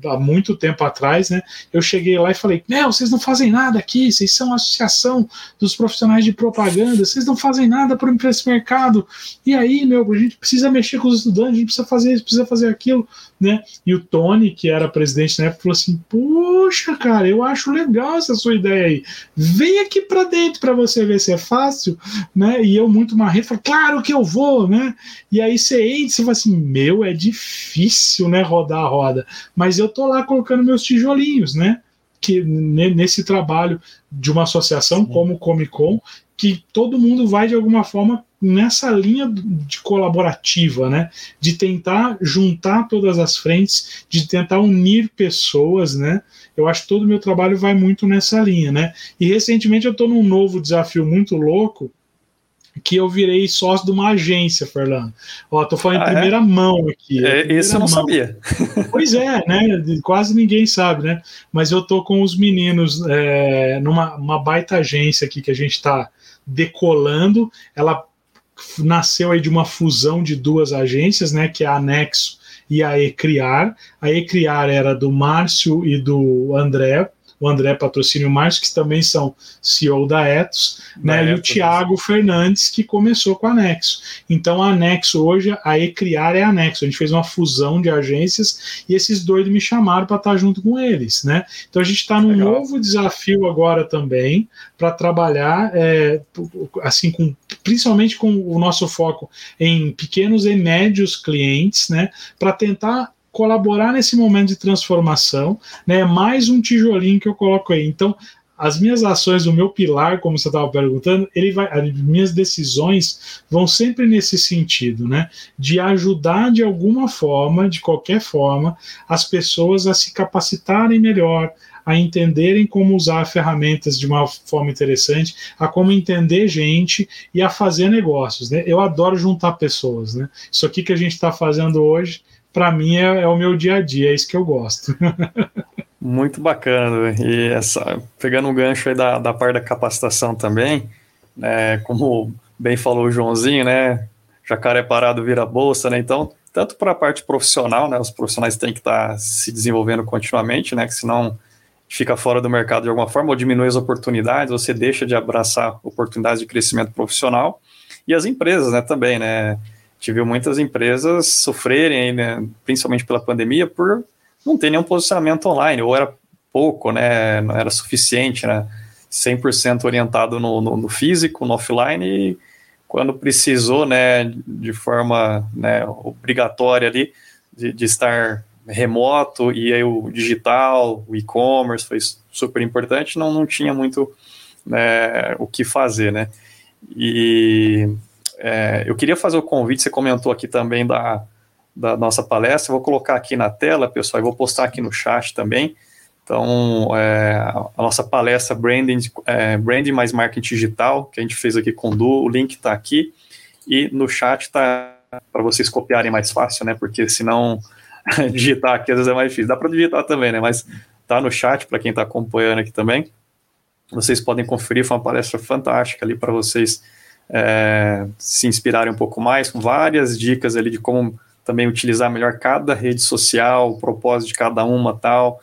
há muito tempo atrás, né? Eu cheguei lá e falei: Meu, vocês não fazem nada aqui, vocês são associação dos profissionais de propaganda, vocês não fazem nada para esse mercado. E aí, meu, a gente precisa mexer com os estudantes, a gente precisa fazer isso, precisa fazer aquilo, né? E o Tony, que era presidente na época, falou assim: Poxa, cara, eu acho legal essa sua ideia aí. Vem aqui para dentro para você ver se é fácil, né? E eu, muito marrento, falei: Claro que eu vou, né? E aí você entra e fala assim: Meu, é difícil, né? Rodar a roda. Mas eu tô lá colocando meus tijolinhos, né? Que nesse trabalho de uma associação Sim. como o Comic Con, que todo mundo vai de alguma forma nessa linha de colaborativa, né? De tentar juntar todas as frentes, de tentar unir pessoas, né? Eu acho que todo o meu trabalho vai muito nessa linha, né? E recentemente eu estou num novo desafio muito louco, que eu virei sócio de uma agência, Fernando. Ó, tô falando ah, em é? primeira é? mão aqui. É, esse eu não mão. sabia. Pois é, né? Quase ninguém sabe, né? Mas eu tô com os meninos é, numa uma baita agência aqui que a gente está decolando. Ela nasceu aí de uma fusão de duas agências, né? Que é a Anexo e a Ecriar. A Ecriar era do Márcio e do André o André Patrocínio Marques, que também são CEO da Etos, né, e o Tiago Fernandes, que começou com a Anexo. Então, a Anexo hoje, a Ecriar é a Anexo. A gente fez uma fusão de agências e esses dois me chamaram para estar junto com eles. Né? Então, a gente está num Legal. novo desafio agora também para trabalhar, é, assim, com, principalmente com o nosso foco em pequenos e médios clientes, né, para tentar colaborar nesse momento de transformação, né? Mais um tijolinho que eu coloco aí. Então, as minhas ações, o meu pilar, como você estava perguntando, ele vai, as minhas decisões vão sempre nesse sentido, né? De ajudar de alguma forma, de qualquer forma, as pessoas a se capacitarem melhor, a entenderem como usar ferramentas de uma forma interessante, a como entender gente e a fazer negócios, né? Eu adoro juntar pessoas, né? Isso aqui que a gente está fazendo hoje para mim é, é, o meu dia a dia, é isso que eu gosto. Muito bacana, e essa, pegando um gancho aí da, da parte da capacitação também, né, como bem falou o Joãozinho, né, jacaré parado vira bolsa, né, então, tanto para a parte profissional, né, os profissionais têm que estar tá se desenvolvendo continuamente, né, que senão fica fora do mercado de alguma forma, ou diminui as oportunidades, você deixa de abraçar oportunidades de crescimento profissional, e as empresas, né, também, né, gente viu muitas empresas sofrerem, né, principalmente pela pandemia, por não ter nenhum posicionamento online, ou era pouco, né, não era suficiente, né, 100% orientado no, no, no, físico, no offline, e quando precisou, né, de forma né, obrigatória ali, de, de estar remoto, e aí o digital, o e-commerce foi super importante, não, não tinha muito né, o que fazer, né, e é, eu queria fazer o convite, você comentou aqui também da, da nossa palestra, vou colocar aqui na tela, pessoal, e vou postar aqui no chat também. Então, é, a nossa palestra Branding, é, Branding mais Marketing Digital, que a gente fez aqui com o Du, o link está aqui, e no chat está para vocês copiarem mais fácil, né? Porque senão digitar aqui às vezes é mais difícil. Dá para digitar também, né? Mas tá no chat para quem está acompanhando aqui também. Vocês podem conferir, foi uma palestra fantástica ali para vocês é, se inspirarem um pouco mais, com várias dicas ali de como também utilizar melhor cada rede social, o propósito de cada uma tal.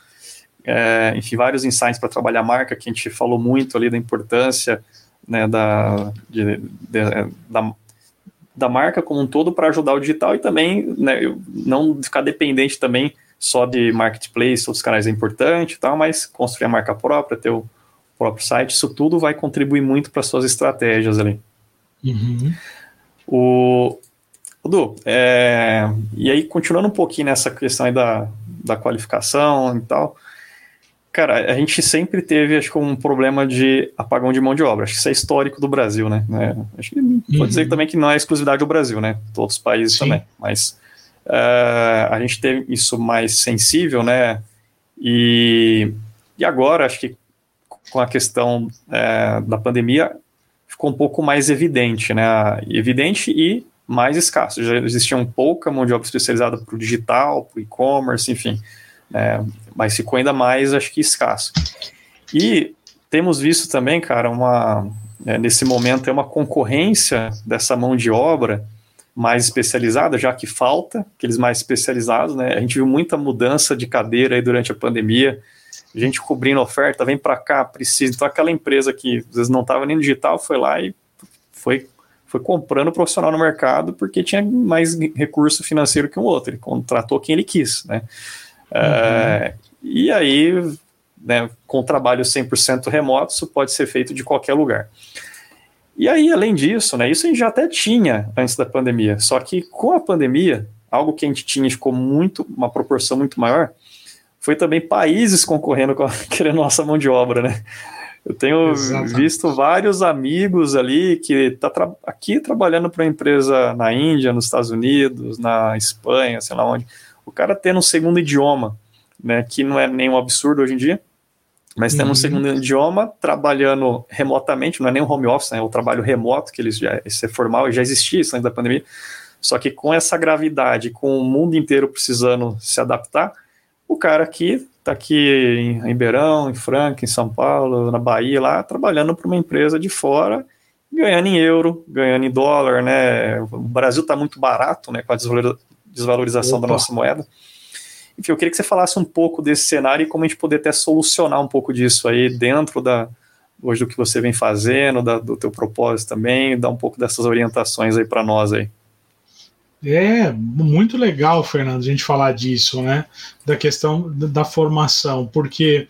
É, enfim, vários insights para trabalhar a marca, que a gente falou muito ali da importância né, da, de, de, da, da marca como um todo para ajudar o digital e também né, não ficar dependente também só de marketplace, outros canais é importante tal, mas construir a marca própria, ter o próprio site, isso tudo vai contribuir muito para suas estratégias ali. Uhum. O, Du, é, e aí continuando um pouquinho nessa questão aí da, da qualificação e tal, cara, a gente sempre teve, acho que, um problema de apagão de mão de obra. Acho que isso é histórico do Brasil, né? É, acho que uhum. pode dizer também que não é exclusividade do Brasil, né? Todos os países Sim. também. Mas é, a gente teve isso mais sensível, né? E, e agora, acho que com a questão é, da pandemia, ficou um pouco mais evidente, né? Evidente e mais escasso. Já existia um pouca mão de obra especializada para o digital, para o e-commerce, enfim. É, mas ficou ainda mais, acho que, escasso. E temos visto também, cara, uma, é, nesse momento é uma concorrência dessa mão de obra mais especializada, já que falta aqueles mais especializados, né? A gente viu muita mudança de cadeira aí durante a pandemia, gente cobrindo oferta, vem para cá, precisa. Então, aquela empresa que às vezes não estava nem no digital foi lá e foi, foi comprando profissional no mercado porque tinha mais recurso financeiro que um outro, ele contratou quem ele quis, né? Uhum. É, e aí, né, com trabalho 100% remoto, isso pode ser feito de qualquer lugar. E aí, além disso, né, isso a gente já até tinha antes da pandemia, só que com a pandemia, algo que a gente tinha ficou muito, uma proporção muito maior, foi também países concorrendo com a, querendo nossa mão de obra, né? Eu tenho Exatamente. visto vários amigos ali que tá tra aqui trabalhando para uma empresa na Índia, nos Estados Unidos, na Espanha, sei lá onde. O cara tendo um segundo idioma, né, que não é nenhum absurdo hoje em dia, mas tendo uhum. um segundo idioma, trabalhando remotamente, não é nem um home office, né, é o trabalho remoto, que eles já, isso é formal e já existia isso antes da pandemia, só que com essa gravidade, com o mundo inteiro precisando se adaptar, o cara aqui está aqui em Ribeirão, em Franca, em São Paulo, na Bahia, lá, trabalhando para uma empresa de fora, ganhando em euro, ganhando em dólar, né? O Brasil está muito barato, né, com a desvalorização Opa. da nossa moeda. Enfim, eu queria que você falasse um pouco desse cenário e como a gente poder até solucionar um pouco disso aí dentro da hoje do que você vem fazendo, da, do teu propósito também, dar um pouco dessas orientações aí para nós aí. É muito legal, Fernando, a gente falar disso, né? Da questão da formação, porque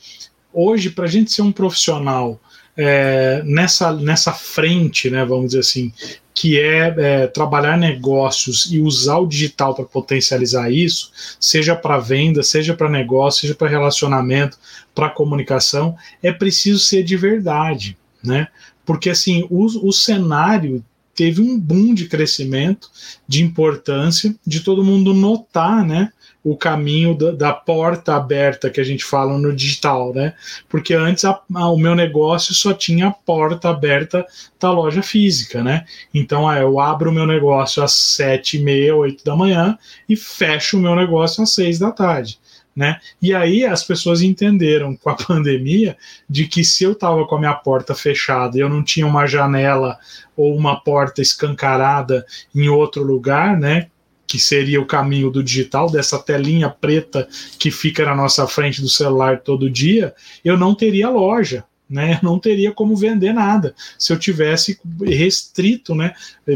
hoje, para a gente ser um profissional é, nessa, nessa frente, né, vamos dizer assim, que é, é trabalhar negócios e usar o digital para potencializar isso, seja para venda, seja para negócio, seja para relacionamento, para comunicação, é preciso ser de verdade, né? Porque assim, o, o cenário teve um boom de crescimento, de importância, de todo mundo notar, né? o caminho da, da, porta aberta que a gente fala no digital, né? Porque antes a, a, o meu negócio só tinha a porta aberta da loja física, né? Então ah, eu abro o meu negócio às sete e meia, oito da manhã e fecho o meu negócio às seis da tarde. Né? E aí as pessoas entenderam com a pandemia de que se eu estava com a minha porta fechada e eu não tinha uma janela ou uma porta escancarada em outro lugar, né? Que seria o caminho do digital, dessa telinha preta que fica na nossa frente do celular todo dia, eu não teria loja, né? Não teria como vender nada se eu tivesse restrito, né?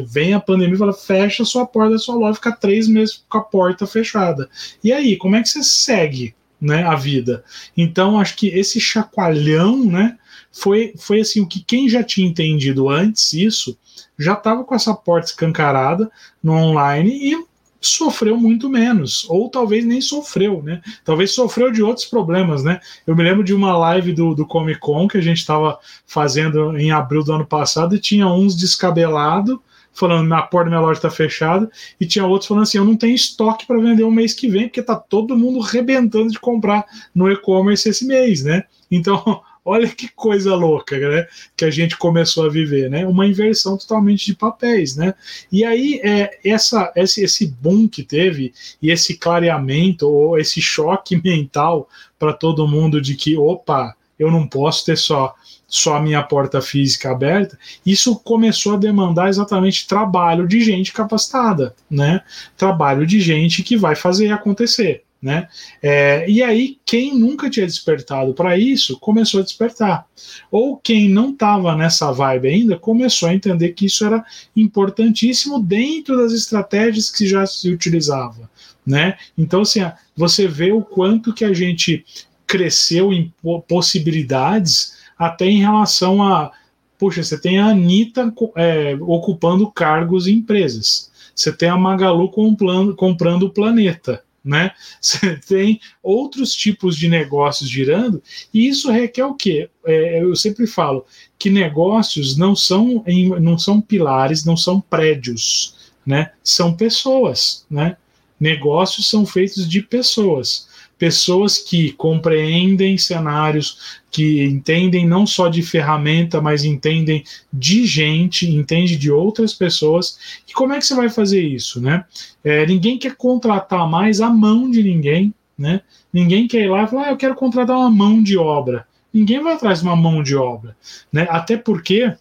Vem a pandemia e fala, fecha a sua porta da sua loja, fica três meses com a porta fechada. E aí, como é que você segue, né? A vida? Então, acho que esse chacoalhão, né? Foi, foi assim o que quem já tinha entendido antes isso já estava com essa porta escancarada no online e sofreu muito menos, ou talvez nem sofreu, né? Talvez sofreu de outros problemas, né? Eu me lembro de uma live do, do Comic Con que a gente estava fazendo em abril do ano passado e tinha uns descabelado falando a porta da minha loja está fechada e tinha outros falando assim eu não tenho estoque para vender o mês que vem porque tá todo mundo rebentando de comprar no e-commerce esse mês, né? Então Olha que coisa louca, né? Que a gente começou a viver, né? Uma inversão totalmente de papéis, né? E aí é, essa, esse, esse boom que teve e esse clareamento ou esse choque mental para todo mundo de que, opa, eu não posso ter só só a minha porta física aberta, isso começou a demandar exatamente trabalho de gente capacitada, né? Trabalho de gente que vai fazer acontecer. Né? É, e aí, quem nunca tinha despertado para isso começou a despertar. Ou quem não estava nessa vibe ainda começou a entender que isso era importantíssimo dentro das estratégias que já se utilizava. Né? Então, assim, você vê o quanto que a gente cresceu em possibilidades até em relação a. Puxa, você tem a Anitta é, ocupando cargos em empresas. Você tem a Magalu comprando, comprando o planeta né? Você tem outros tipos de negócios girando, e isso requer o quê? É, eu sempre falo que negócios não são, em, não são pilares, não são prédios, né? São pessoas, né? Negócios são feitos de pessoas pessoas que compreendem cenários, que entendem não só de ferramenta, mas entendem de gente, entende de outras pessoas. E como é que você vai fazer isso, né? É, ninguém quer contratar mais a mão de ninguém, né? Ninguém quer ir lá e falar, ah, eu quero contratar uma mão de obra. Ninguém vai atrás de uma mão de obra, né? Até porque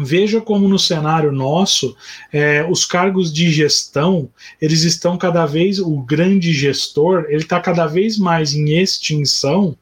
Veja como no cenário nosso, é, os cargos de gestão, eles estão cada vez, o grande gestor, ele está cada vez mais em extinção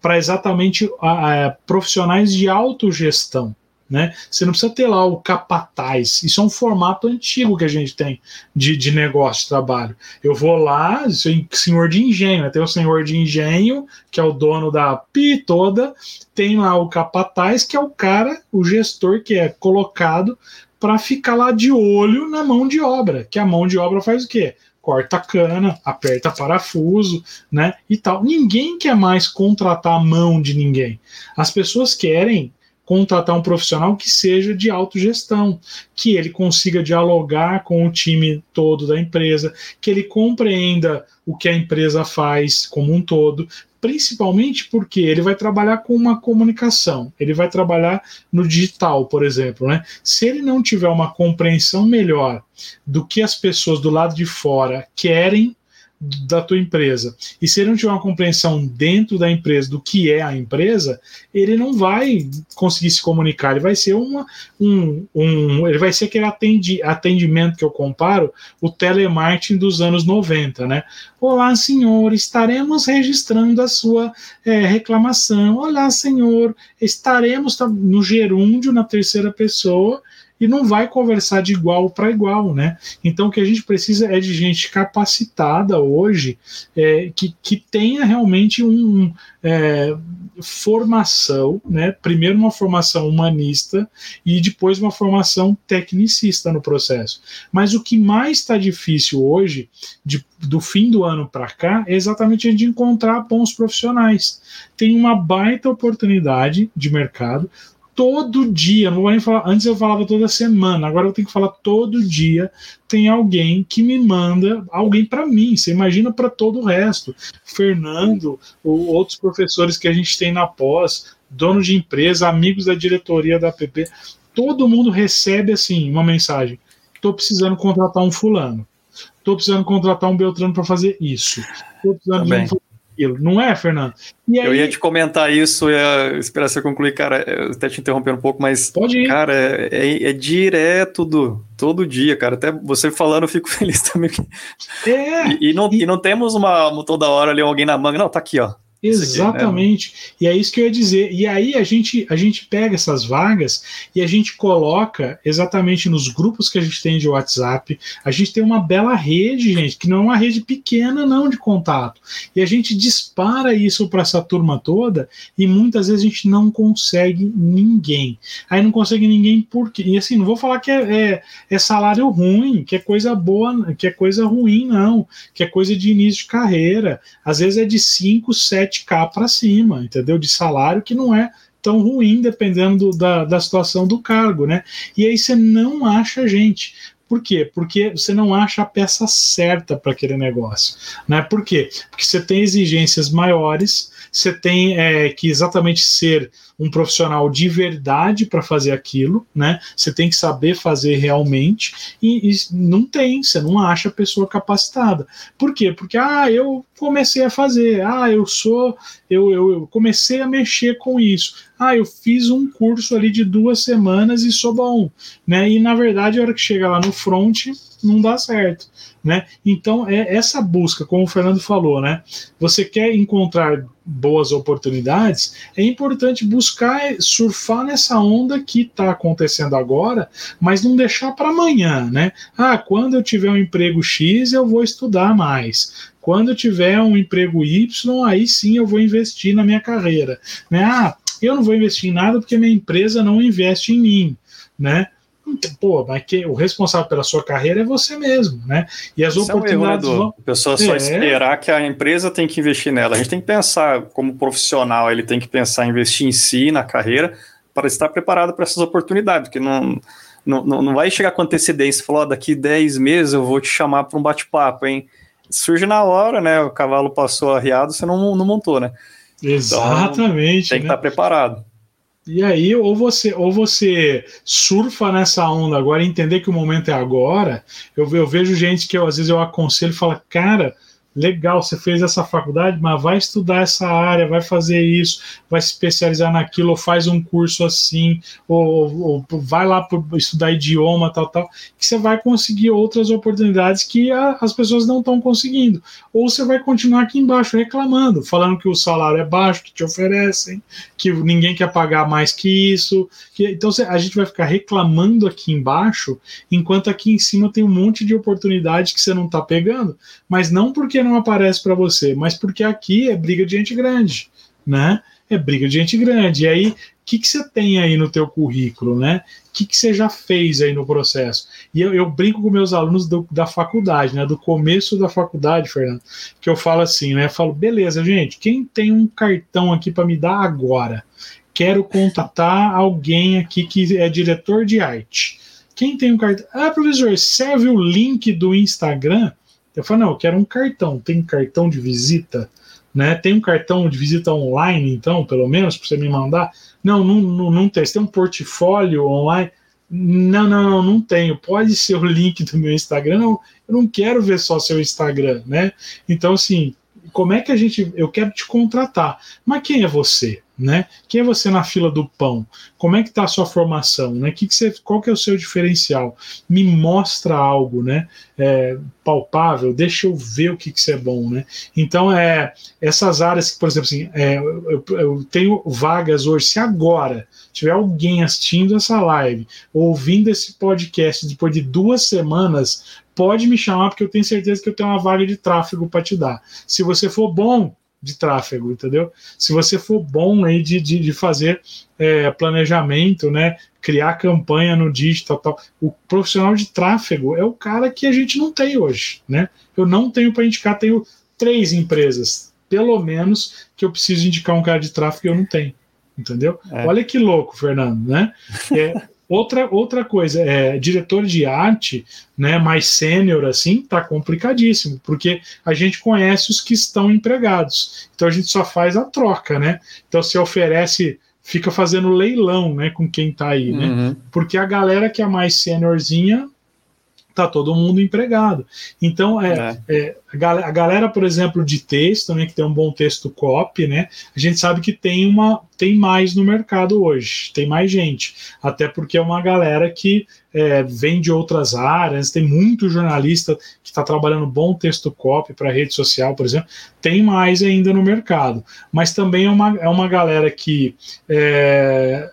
para exatamente a, a, profissionais de autogestão. Né? Você não precisa ter lá o capataz. Isso é um formato antigo que a gente tem de, de negócio de trabalho. Eu vou lá, senhor de engenho, né? tem o senhor de engenho, que é o dono da PI toda, tem lá o capataz, que é o cara, o gestor que é colocado para ficar lá de olho na mão de obra, que a mão de obra faz o quê? corta cana, aperta parafuso, né? E tal. Ninguém quer mais contratar a mão de ninguém. As pessoas querem contratar um profissional que seja de autogestão, que ele consiga dialogar com o time todo da empresa, que ele compreenda o que a empresa faz como um todo, principalmente porque ele vai trabalhar com uma comunicação, ele vai trabalhar no digital, por exemplo, né? Se ele não tiver uma compreensão melhor do que as pessoas do lado de fora querem da tua empresa. E se ele não tiver uma compreensão dentro da empresa do que é a empresa, ele não vai conseguir se comunicar. Ele vai ser uma, um, um ele vai ser aquele atendi, atendimento que eu comparo, o telemarketing dos anos 90, né? Olá, senhor, estaremos registrando a sua é, reclamação. Olá, senhor, estaremos no gerúndio na terceira pessoa e não vai conversar de igual para igual, né? Então o que a gente precisa é de gente capacitada hoje é, que, que tenha realmente um é, formação, né? Primeiro uma formação humanista e depois uma formação tecnicista no processo. Mas o que mais está difícil hoje, de, do fim do ano para cá, é exatamente a gente encontrar bons profissionais. Tem uma baita oportunidade de mercado todo dia, não vou nem falar, antes eu falava toda semana, agora eu tenho que falar todo dia. Tem alguém que me manda, alguém para mim, você imagina para todo o resto. Fernando, ou outros professores que a gente tem na pós, donos de empresa, amigos da diretoria da PP, todo mundo recebe assim uma mensagem: estou precisando contratar um fulano, estou precisando contratar um Beltrano para fazer isso, estou precisando Também. Aquilo, não é, Fernando? Aí... Eu ia te comentar isso, ia esperar você concluir, cara, até te interromper um pouco, mas, Pode ir. cara, é, é, é direto do, todo dia, cara, até você falando eu fico feliz também. É, e, e, não, e... e não temos uma, toda hora ali alguém na manga, não, tá aqui, ó, Exatamente. Aqui, né? E é isso que eu ia dizer. E aí a gente, a gente pega essas vagas e a gente coloca exatamente nos grupos que a gente tem de WhatsApp. A gente tem uma bela rede, gente, que não é uma rede pequena, não, de contato. E a gente dispara isso para essa turma toda e muitas vezes a gente não consegue ninguém. Aí não consegue ninguém porque. E assim, não vou falar que é, é, é salário ruim, que é coisa boa, que é coisa ruim, não. Que é coisa de início de carreira. Às vezes é de 5, 7 7K para cima, entendeu? De salário que não é tão ruim dependendo do, da, da situação do cargo, né? E aí você não acha gente. Por quê? Porque você não acha a peça certa para aquele negócio. Né? Por quê? Porque você tem exigências maiores, você tem é, que exatamente ser um profissional de verdade para fazer aquilo, né? Você tem que saber fazer realmente e, e, não tem, você não acha a pessoa capacitada. Por quê? Porque ah, eu comecei a fazer, ah, eu sou, eu, eu, eu comecei a mexer com isso. Ah, eu fiz um curso ali de duas semanas e sou bom, né? E na verdade, a hora que chega lá no front, não dá certo. Né? Então, é essa busca, como o Fernando falou, né? Você quer encontrar boas oportunidades, é importante buscar surfar nessa onda que está acontecendo agora, mas não deixar para amanhã, né? Ah, quando eu tiver um emprego X, eu vou estudar mais. Quando eu tiver um emprego Y, aí sim eu vou investir na minha carreira. Né? Ah, eu não vou investir em nada porque minha empresa não investe em mim, né? Pô, mas que, o responsável pela sua carreira é você mesmo, né? E as Isso oportunidades é um né, vão... A pessoa só é. esperar que a empresa tem que investir nela. A gente tem que pensar, como profissional, ele tem que pensar em investir em si, na carreira, para estar preparado para essas oportunidades, porque não, não, não vai chegar com antecedência e falar, oh, daqui 10 meses eu vou te chamar para um bate-papo, hein? Surge na hora, né? O cavalo passou arriado, você não, não montou, né? Exatamente. Então, tem que né? estar preparado. E aí, ou você, ou você surfa nessa onda agora entender que o momento é agora. Eu, eu vejo gente que eu, às vezes eu aconselho e falo, cara, legal, você fez essa faculdade, mas vai estudar essa área, vai fazer isso, vai se especializar naquilo, ou faz um curso assim, ou, ou, vai lá estudar idioma, tal, tal, que você vai conseguir outras oportunidades que a, as pessoas não estão conseguindo. Ou você vai continuar aqui embaixo reclamando, falando que o salário é baixo, que te oferecem, que ninguém quer pagar mais que isso. Que, então a gente vai ficar reclamando aqui embaixo, enquanto aqui em cima tem um monte de oportunidade que você não está pegando, mas não porque não aparece para você, mas porque aqui é briga de gente grande, né? É briga de gente grande. E aí, o que, que você tem aí no teu currículo, né? O que, que você já fez aí no processo? E eu, eu brinco com meus alunos do, da faculdade, né? Do começo da faculdade, Fernando, que eu falo assim, né? Eu falo, beleza, gente, quem tem um cartão aqui para me dar agora? Quero contatar alguém aqui que é diretor de arte. Quem tem um cartão? Ah, professor, serve o link do Instagram? Eu falo, não, eu quero um cartão. Tem cartão de visita? Né? Tem um cartão de visita online, então, pelo menos, para você me mandar? Não, não, não, não tem. Você tem um portfólio online? Não, não, não, não tenho. Pode ser o link do meu Instagram. Não, eu não quero ver só seu Instagram, né? Então, assim, como é que a gente. Eu quero te contratar. Mas quem é você? Né? Quem é você na fila do pão? Como é que está a sua formação, né? Que que você, qual que é o seu diferencial? Me mostra algo, né? É, palpável, deixa eu ver o que, que você é bom, né? Então, é, essas áreas que, por exemplo, assim, é, eu, eu, tenho vagas hoje, se agora tiver alguém assistindo essa live, ouvindo esse podcast depois de duas semanas, pode me chamar, porque eu tenho certeza que eu tenho uma vaga de tráfego para te dar. Se você for bom, de tráfego, entendeu? Se você for bom aí de, de, de fazer é, planejamento, né, criar campanha no digital, tal, o profissional de tráfego é o cara que a gente não tem hoje, né? Eu não tenho para indicar, tenho três empresas, pelo menos, que eu preciso indicar um cara de tráfego e eu não tenho, entendeu? É. Olha que louco, Fernando, né? É, Outra, outra coisa, é, diretor de arte, né, mais sênior assim, tá complicadíssimo, porque a gente conhece os que estão empregados. Então a gente só faz a troca, né? Então se oferece, fica fazendo leilão, né, com quem tá aí, né? Uhum. Porque a galera que é mais sêniorzinha tá todo mundo empregado. Então, é, é. é a, galera, por exemplo, de texto, né, que tem um bom texto copy, né, a gente sabe que tem uma tem mais no mercado hoje, tem mais gente, até porque é uma galera que é, vem de outras áreas, tem muito jornalista que está trabalhando bom texto copy para rede social, por exemplo, tem mais ainda no mercado, mas também é uma, é uma galera que é,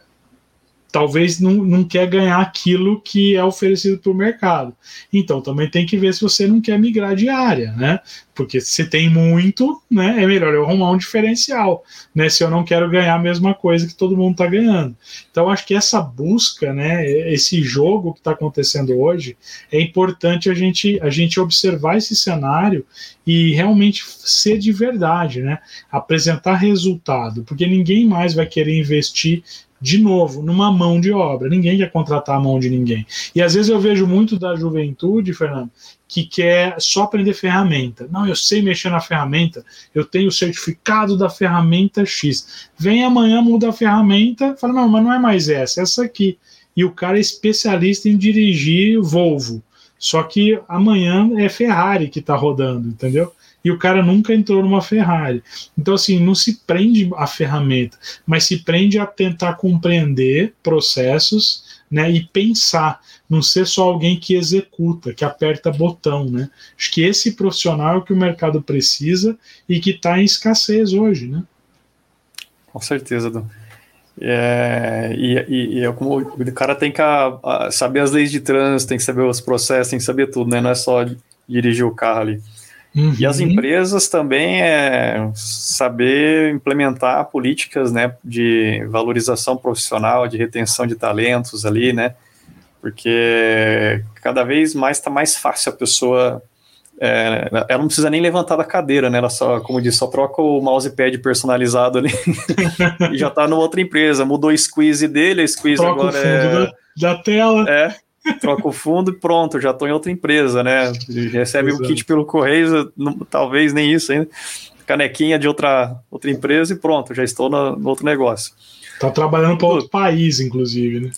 talvez não, não quer ganhar aquilo que é oferecido para o mercado. Então também tem que ver se você não quer migrar de área, né? Porque se tem muito, né, é melhor eu arrumar um diferencial, né? Se eu não quero ganhar a mesma coisa que todo mundo está ganhando. Então acho que essa busca, né, esse jogo que está acontecendo hoje, é importante a gente a gente observar esse cenário e realmente ser de verdade, né? Apresentar resultado, porque ninguém mais vai querer investir de novo, numa mão de obra. Ninguém quer contratar a mão de ninguém. E às vezes eu vejo muito da juventude, Fernando, que quer só aprender ferramenta. Não, eu sei mexer na ferramenta, eu tenho o certificado da ferramenta X. Vem amanhã, muda a ferramenta, fala, não, mas não é mais essa, é essa aqui. E o cara é especialista em dirigir Volvo. Só que amanhã é Ferrari que está rodando, entendeu? E o cara nunca entrou numa Ferrari. Então, assim, não se prende à ferramenta, mas se prende a tentar compreender processos né, e pensar, não ser só alguém que executa, que aperta botão. Né? Acho que esse profissional é o que o mercado precisa e que está em escassez hoje. Né? Com certeza, Dom. É, e, e, e é como o cara tem que a, a, saber as leis de trânsito, tem que saber os processos, tem que saber tudo, né? Não é só dirigir o carro ali. Uhum. E as uhum. empresas também é saber implementar políticas né, de valorização profissional, de retenção de talentos ali, né? Porque cada vez mais está mais fácil a pessoa. É, ela não precisa nem levantar da cadeira, né? Ela só, como disse, só troca o mousepad personalizado ali e já está numa outra empresa. Mudou o squeeze dele, a squeeze troca agora é. Da, da tela. É, troca o fundo e pronto, já estou em outra empresa, né? Recebe o kit pelo correio, não, talvez nem isso ainda. Canequinha de outra, outra empresa e pronto, já estou no, no outro negócio. Está trabalhando para outro país, inclusive, né?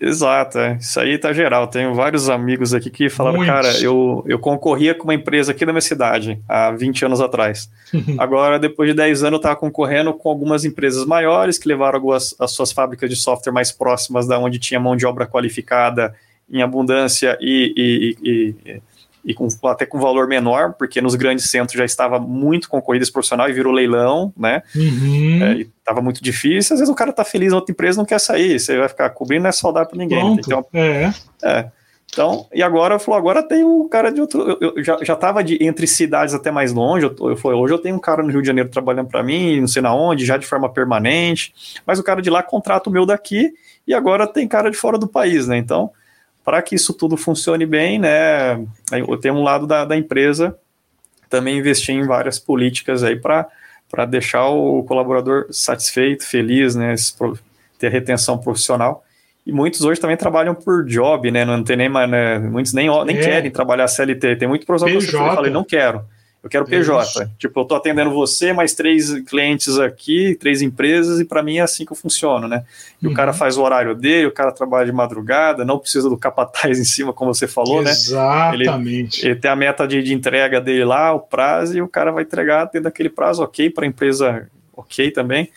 Exato, é. isso aí tá geral. Tenho vários amigos aqui que falaram, Muitos. cara, eu, eu concorria com uma empresa aqui da minha cidade há 20 anos atrás. Agora, depois de 10 anos, eu estava concorrendo com algumas empresas maiores que levaram algumas, as suas fábricas de software mais próximas da onde tinha mão de obra qualificada em abundância e, e, e, e com, até com valor menor, porque nos grandes centros já estava muito concorrido esse profissional e virou leilão, né? Uhum. É, estava muito difícil. Às vezes o cara tá feliz na outra empresa não quer sair, você vai ficar cobrindo, não é saudável para ninguém. Pronto. Então, é. é. Então, e agora, falou, agora tem um cara de outro. Eu, eu já, já tava de, entre cidades até mais longe. Eu, eu falei, hoje eu tenho um cara no Rio de Janeiro trabalhando para mim, não sei na onde, já de forma permanente. Mas o cara de lá contrata o meu daqui e agora tem cara de fora do país, né? Então, para que isso tudo funcione bem, né, eu tenho um lado da, da empresa também investir em várias políticas aí para deixar o colaborador satisfeito, feliz, né, ter retenção profissional. E muitos hoje também trabalham por job, né? Não tem nem mais, né? muitos nem, nem é. querem trabalhar CLT. Tem muito profissional que falei, não quero. Eu quero PJ. Isso. Tipo, eu tô atendendo você, mais três clientes aqui, três empresas, e para mim é assim que eu funciono, né? E uhum. o cara faz o horário dele, o cara trabalha de madrugada, não precisa do capataz em cima, como você falou, Exatamente. né? Exatamente. Ele, ele, tem a meta de, de, entrega dele lá, o prazo, e o cara vai entregar dentro daquele prazo, ok, para a empresa, ok também.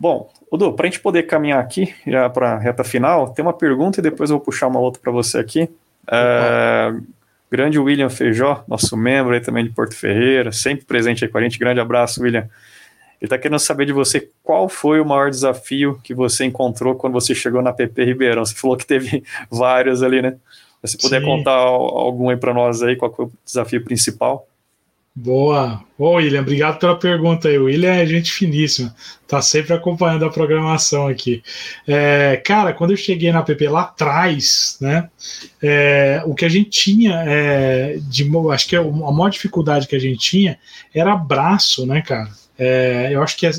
Bom, Odu, para a gente poder caminhar aqui já para a reta final, tem uma pergunta e depois eu vou puxar uma outra para você aqui. É, Grande William Feijó, nosso membro aí também de Porto Ferreira, sempre presente aí com a gente. Grande abraço, William. Ele está querendo saber de você qual foi o maior desafio que você encontrou quando você chegou na PP Ribeirão. Você falou que teve vários ali, né? Se puder Sim. contar algum aí para nós aí, qual foi o desafio principal? Boa. Ô, William, obrigado pela pergunta aí. O William é gente finíssima, tá sempre acompanhando a programação aqui. É, cara, quando eu cheguei na app lá atrás, né, é, o que a gente tinha, é, de, acho que a maior dificuldade que a gente tinha era abraço, né, cara? É, eu acho que é,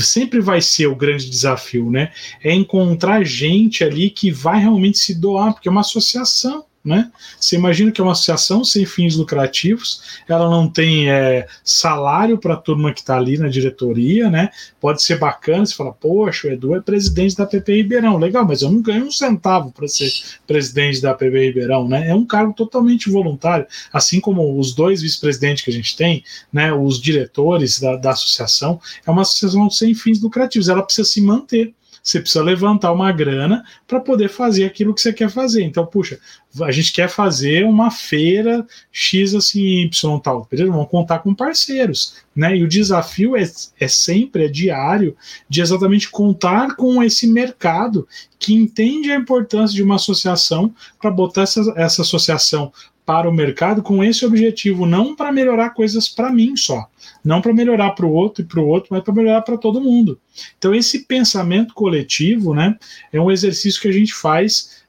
sempre vai ser o grande desafio, né? É encontrar gente ali que vai realmente se doar, porque é uma associação né? Você imagina que é uma associação sem fins lucrativos, ela não tem é, salário para a turma que está ali na diretoria, né? Pode ser bacana, você fala, poxa, o Edu é presidente da PP Ribeirão, legal, mas eu não ganho um centavo para ser presidente da PP Ribeirão, né? É um cargo totalmente voluntário, assim como os dois vice-presidentes que a gente tem, né? Os diretores da, da associação, é uma associação sem fins lucrativos, ela precisa se manter. Você precisa levantar uma grana para poder fazer aquilo que você quer fazer. Então, puxa, a gente quer fazer uma feira X assim, Y tal. Beleza? Vamos contar com parceiros. Né? E o desafio é, é sempre, é diário, de exatamente contar com esse mercado que entende a importância de uma associação para botar essa, essa associação para o mercado com esse objetivo, não para melhorar coisas para mim só, não para melhorar para o outro e para o outro, mas para melhorar para todo mundo. Então esse pensamento coletivo, né, é um exercício que a gente faz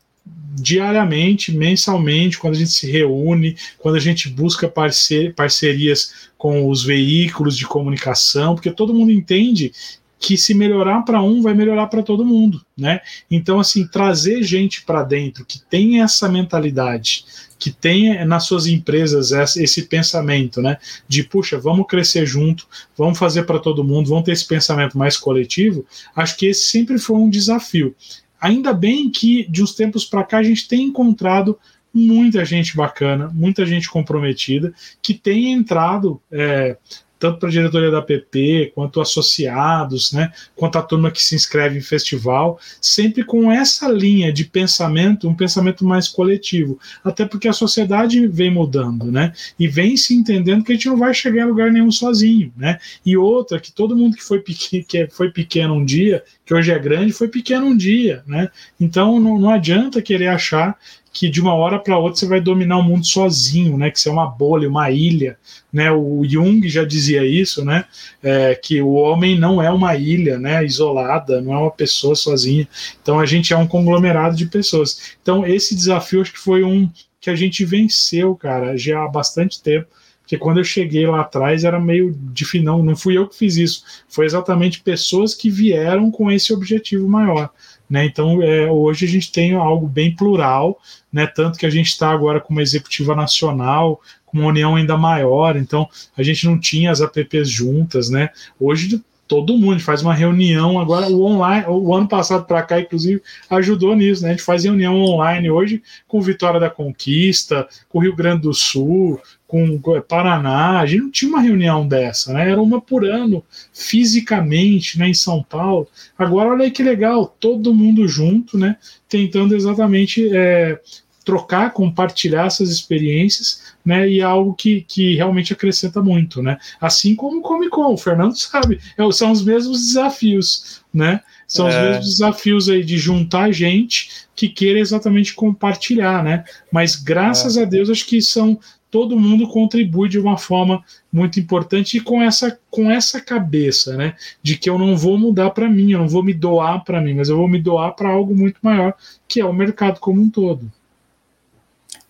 diariamente, mensalmente, quando a gente se reúne, quando a gente busca parcer, parcerias com os veículos de comunicação, porque todo mundo entende que se melhorar para um, vai melhorar para todo mundo, né? Então, assim, trazer gente para dentro que tem essa mentalidade, que tem nas suas empresas esse pensamento, né? De, puxa, vamos crescer junto, vamos fazer para todo mundo, vamos ter esse pensamento mais coletivo. Acho que esse sempre foi um desafio. Ainda bem que, de uns tempos para cá, a gente tem encontrado muita gente bacana, muita gente comprometida, que tem entrado é, tanto para a diretoria da PP, quanto associados, né, quanto a turma que se inscreve em festival, sempre com essa linha de pensamento, um pensamento mais coletivo, até porque a sociedade vem mudando, né, e vem se entendendo que a gente não vai chegar em lugar nenhum sozinho, né, e outra, que todo mundo que foi, pequeno, que foi pequeno um dia, que hoje é grande, foi pequeno um dia, né, então não, não adianta querer achar que de uma hora para outra você vai dominar o mundo sozinho, né? Que você é uma bolha, uma ilha, né? O Jung já dizia isso, né? É, que o homem não é uma ilha, né? Isolada, não é uma pessoa sozinha. Então a gente é um conglomerado de pessoas. Então esse desafio acho que foi um que a gente venceu, cara, já há bastante tempo. Porque quando eu cheguei lá atrás era meio difícil, não, não fui eu que fiz isso, foi exatamente pessoas que vieram com esse objetivo maior. Né? Então, é, hoje a gente tem algo bem plural, né? tanto que a gente está agora com uma executiva nacional, com uma união ainda maior, então a gente não tinha as apps juntas. Né? Hoje todo mundo faz uma reunião agora o online o ano passado para cá inclusive ajudou nisso né? A gente faz reunião online hoje com Vitória da Conquista com Rio Grande do Sul com Paraná. A gente não tinha uma reunião dessa né? Era uma por ano fisicamente né em São Paulo. Agora olha aí que legal todo mundo junto né? Tentando exatamente é, trocar, compartilhar essas experiências, né? E é algo que, que realmente acrescenta muito, né? Assim como o Comic Con, o Fernando sabe, é são os mesmos desafios, né? São é. os mesmos desafios aí de juntar gente que queira exatamente compartilhar, né? Mas graças é. a Deus acho que são todo mundo contribui de uma forma muito importante e com essa com essa cabeça, né, de que eu não vou mudar para mim, eu não vou me doar para mim, mas eu vou me doar para algo muito maior, que é o mercado como um todo.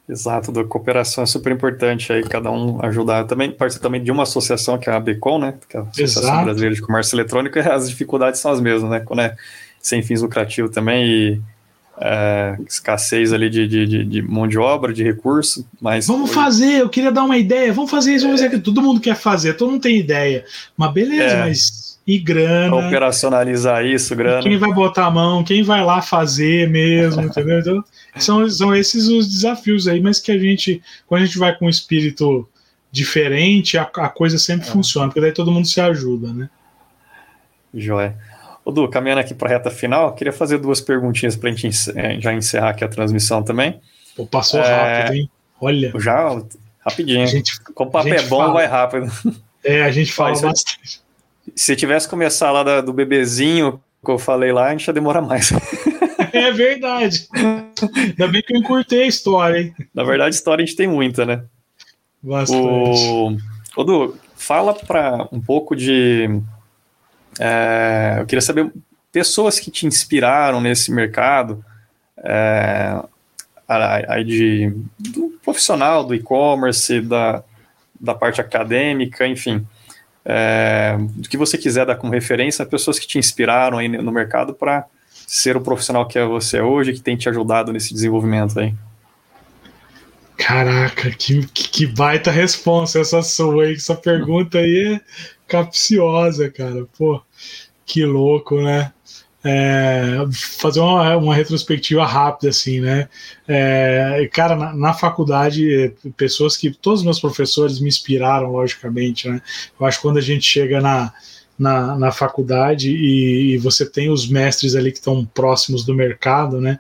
Exato, da cooperação é super importante aí, cada um ajudar. Também participa também de uma associação que é a ABCOM, né? Que é a Associação Exato. Brasileira de Comércio Eletrônico, e as dificuldades são as mesmas, né? Quando é sem fins lucrativos também e é, escassez ali de, de, de, mão de obra, de recurso, mas... Vamos fazer, eu queria dar uma ideia, vamos fazer isso, vamos fazer aquilo. Todo mundo quer fazer, todo mundo tem ideia. Mas beleza, é. mas e grana. Operacionalizar isso, grana. Quem vai botar a mão, quem vai lá fazer mesmo, entendeu? Então, são, são esses os desafios aí, mas que a gente, quando a gente vai com um espírito diferente, a, a coisa sempre é. funciona, porque daí todo mundo se ajuda, né? Joia. Ô, Du, caminhando aqui para a reta final, queria fazer duas perguntinhas para a gente é, já encerrar aqui a transmissão também. Pô, passou é... rápido, hein? Olha. Já, rapidinho. Gente, Como o papo é bom, fala. vai rápido. É, a gente fala Mas, bastante. Se tivesse começar lá da, do bebezinho que eu falei lá, a gente ia demorar mais. É verdade. Ainda bem que eu encurtei a história, hein? Na verdade, história a gente tem muita, né? Bastante. O... Odu, fala para um pouco de. É, eu queria saber pessoas que te inspiraram nesse mercado, é, aí de, do profissional, do e-commerce, da, da parte acadêmica, enfim. É, do que você quiser dar como referência, pessoas que te inspiraram aí no mercado para ser o profissional que é você hoje, que tem te ajudado nesse desenvolvimento aí? Caraca, que, que baita resposta essa sua aí. Essa pergunta aí é capciosa, cara. Pô, que louco, né? É, fazer uma, uma, retrospectiva rápida, assim, né? É, cara, na, na, faculdade, pessoas que. Todos os meus professores me inspiraram, logicamente, né? Eu acho que quando a gente chega na na, na faculdade e, e você tem os mestres ali que estão próximos do mercado, né?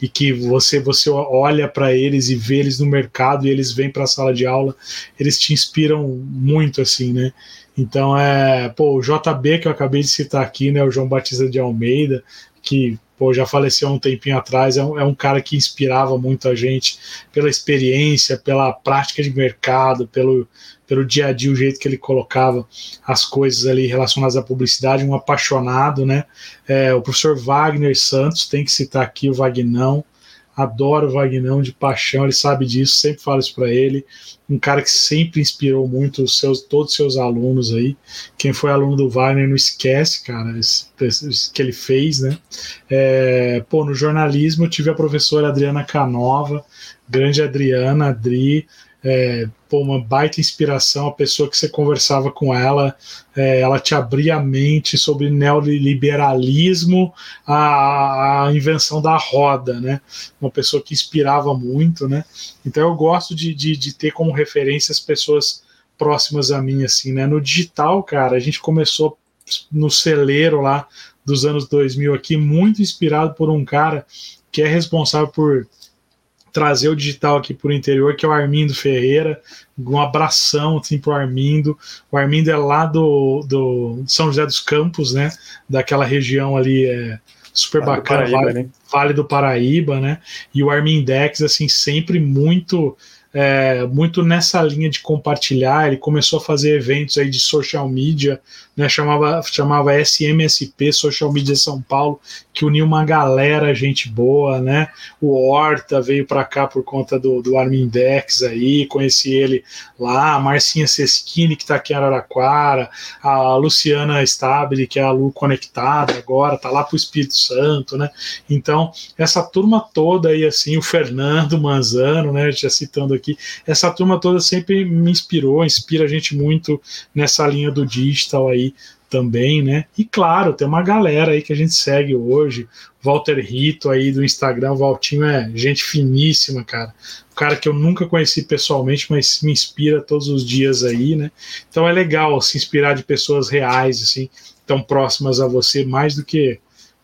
E que você você olha para eles e vê eles no mercado e eles vêm para a sala de aula, eles te inspiram muito assim, né? Então é, pô, o JB que eu acabei de citar aqui, né, o João Batista de Almeida, que pô, já faleceu há um tempinho atrás, é um, é um cara que inspirava muito a gente pela experiência, pela prática de mercado, pelo, pelo dia a dia, o jeito que ele colocava as coisas ali relacionadas à publicidade, um apaixonado, né? É, o professor Wagner Santos, tem que citar aqui o Vagnão, adoro o Vagnão de paixão, ele sabe disso, sempre falo isso para ele. Um cara que sempre inspirou muito os seus, todos os seus alunos aí. Quem foi aluno do Wagner não esquece, cara, isso que ele fez, né? É, pô, no jornalismo eu tive a professora Adriana Canova, grande Adriana, Adri, é, pô, uma baita inspiração, a pessoa que você conversava com ela, é, ela te abria a mente sobre neoliberalismo, a, a, invenção da roda, né? Uma pessoa que inspirava muito, né? Então eu gosto de, de, de ter como referência as pessoas próximas a mim, assim, né? No digital, cara, a gente começou no celeiro lá dos anos 2000 aqui, muito inspirado por um cara que é responsável por trazer o digital aqui para o interior, que é o Armindo Ferreira. Um abração assim, para o Armindo. O Armindo é lá do, do São José dos Campos, né? Daquela região ali é, super vale bacana, do Paraíba, vale, né? vale, do Paraíba, né? E o Armindex, assim, sempre muito é, muito nessa linha de compartilhar. Ele começou a fazer eventos aí de social media, né, chamava, chamava SMSP, Social Media São Paulo, que uniu uma galera, gente boa, né? O Horta veio para cá por conta do, do Armindex aí, conheci ele lá, a Marcinha Seschini, que está aqui em Araraquara, a Luciana Stabile, que é a Lu Conectada agora, tá lá pro Espírito Santo, né? Então, essa turma toda aí, assim, o Fernando Manzano, né? Já citando aqui, essa turma toda sempre me inspirou, inspira a gente muito nessa linha do digital aí também, né? E claro, tem uma galera aí que a gente segue hoje, Walter Rito aí do Instagram, o Valtinho é gente finíssima, cara. Um cara que eu nunca conheci pessoalmente, mas me inspira todos os dias aí, né? Então é legal se inspirar de pessoas reais, assim, tão próximas a você, mais do que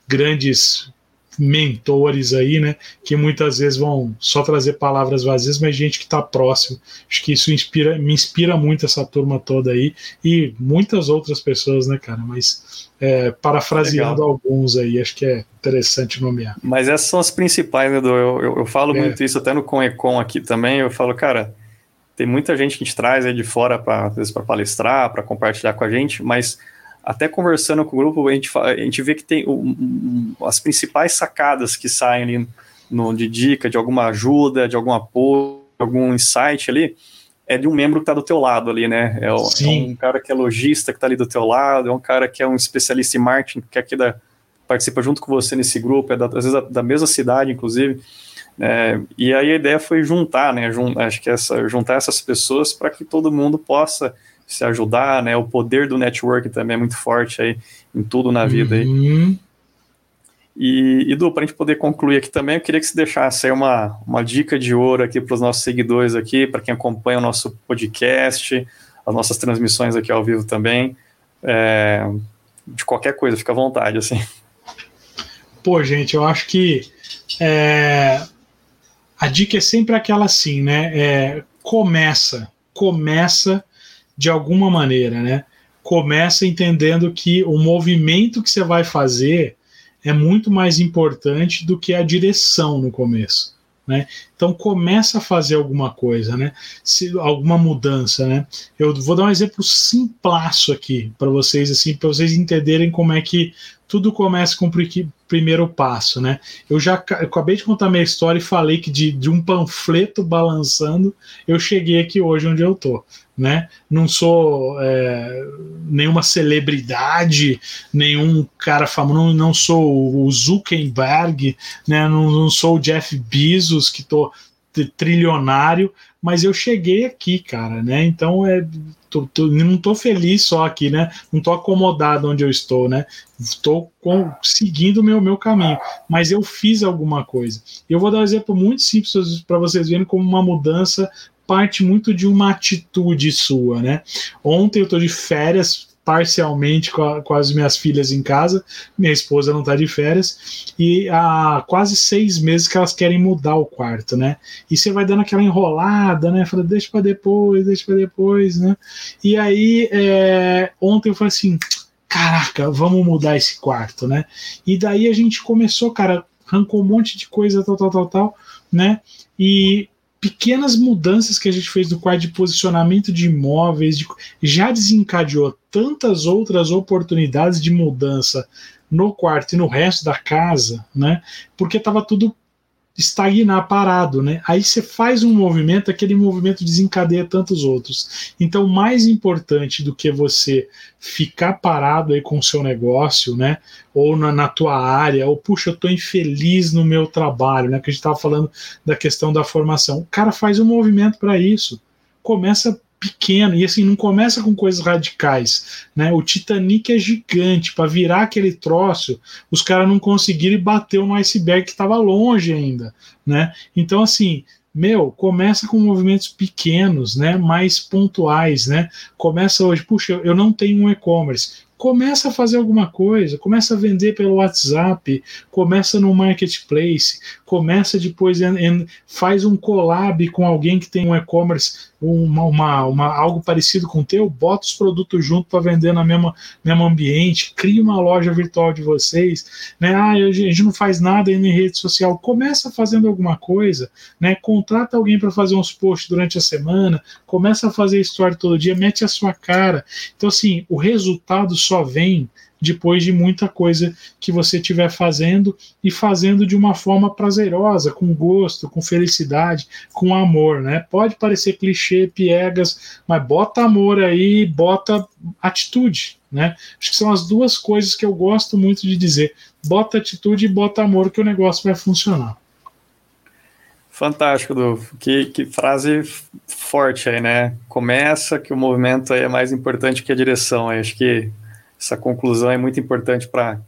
grandes mentores aí, né? Que muitas vezes vão só trazer palavras vazias, mas gente que está próximo. Acho que isso inspira, me inspira muito essa turma toda aí e muitas outras pessoas, né, cara? Mas é, parafraseando Legal. alguns aí, acho que é interessante nomear. Mas essas são as principais, né, Eu, eu, eu falo é. muito isso até no Conecon aqui também. Eu falo, cara, tem muita gente que a gente traz aí de fora para palestrar, para compartilhar com a gente, mas até conversando com o grupo, a gente, a gente vê que tem um, as principais sacadas que saem ali no, de dica, de alguma ajuda, de algum apoio, algum insight ali, é de um membro que está do teu lado ali, né? É, o, é, um cara que é lojista que está ali do teu lado, é um cara que é um especialista em marketing que é aqui da, participa junto com você nesse grupo, é da, às vezes da, da mesma cidade, inclusive. É, e aí a ideia foi juntar, né? Jun, acho que essa, juntar essas pessoas para que todo mundo possa se ajudar, né? O poder do network também é muito forte aí em tudo na vida uhum. aí. E, e Du, para a gente poder concluir aqui também, eu queria que você deixasse aí uma, uma dica de ouro aqui para os nossos seguidores aqui, para quem acompanha o nosso podcast, as nossas transmissões aqui ao vivo também. É, de qualquer coisa, fica à vontade, assim. Pô, gente, eu acho que é, a dica é sempre aquela assim, né? É, começa, começa de alguma maneira, né? Começa entendendo que o movimento que você vai fazer é muito mais importante do que a direção no começo. Né? Então começa a fazer alguma coisa, né? Se, alguma mudança, né? Eu vou dar um exemplo simplaço aqui para vocês, assim, para vocês entenderem como é que tudo começa com o primeiro passo, né? Eu já eu acabei de contar minha história e falei que de, de um panfleto balançando eu cheguei aqui hoje onde eu tô né? Não sou é, nenhuma celebridade, nenhum cara famoso, não, não sou o Zuckerberg, né? Não, não sou o Jeff Bezos que tô trilionário, mas eu cheguei aqui, cara, né? Então é tô, tô, não tô feliz só aqui, né? Não tô acomodado onde eu estou, né? Estou seguindo o meu, meu caminho, mas eu fiz alguma coisa. Eu vou dar um exemplo muito simples para vocês verem como uma mudança parte muito de uma atitude sua, né? Ontem eu estou de férias parcialmente com, a, com, as minhas filhas em casa, minha esposa não está de férias, e há quase seis meses que elas querem mudar o quarto, né? E você vai dando aquela enrolada, né? Fala, deixa para depois, deixa para depois, né? E aí, é, ontem eu falei assim, caraca, vamos mudar esse quarto, né? E daí a gente começou, cara, arrancou um monte de coisa, tal, tal, tal, tal, né? E pequenas mudanças que a gente fez no quadro de posicionamento de imóveis de, já desencadeou tantas outras oportunidades de mudança no quarto e no resto da casa, né? Porque estava tudo estagnar, parado, né? Aí você faz um movimento, aquele movimento desencadeia tantos outros. Então, mais importante do que você ficar parado aí com o seu negócio, né? Ou na, na tua área, ou puxa, eu tô infeliz no meu trabalho, né? Que a gente estava falando da questão da formação. O cara faz um movimento para isso. Começa pequeno e assim não começa com coisas radicais, né? O Titanic é gigante para virar aquele troço, os caras não conseguiram bater no iceberg que estava longe ainda, né? Então assim, meu, começa com movimentos pequenos, né, mais pontuais, né? Começa hoje, puxa, eu não tenho um e-commerce começa a fazer alguma coisa, começa a vender pelo WhatsApp, começa no marketplace, começa depois faz um collab com alguém que tem um e-commerce, uma, uma, uma, algo parecido com o teu, bota os produtos junto para vender na mesma mesmo ambiente, cria uma loja virtual de vocês, né? Ah, a gente não faz nada em rede social, começa fazendo alguma coisa, né? Contrata alguém para fazer uns posts durante a semana, começa a fazer história todo dia, mete a sua cara. Então assim, o resultado só vem depois de muita coisa que você estiver fazendo e fazendo de uma forma prazerosa, com gosto, com felicidade, com amor, né? Pode parecer clichê, piegas, mas bota amor aí, bota atitude, né? Acho que são as duas coisas que eu gosto muito de dizer. Bota atitude e bota amor que o negócio vai funcionar. Fantástico, Du. Que, que frase forte aí, né? Começa que o movimento aí é mais importante que a direção. Acho que essa conclusão é muito importante para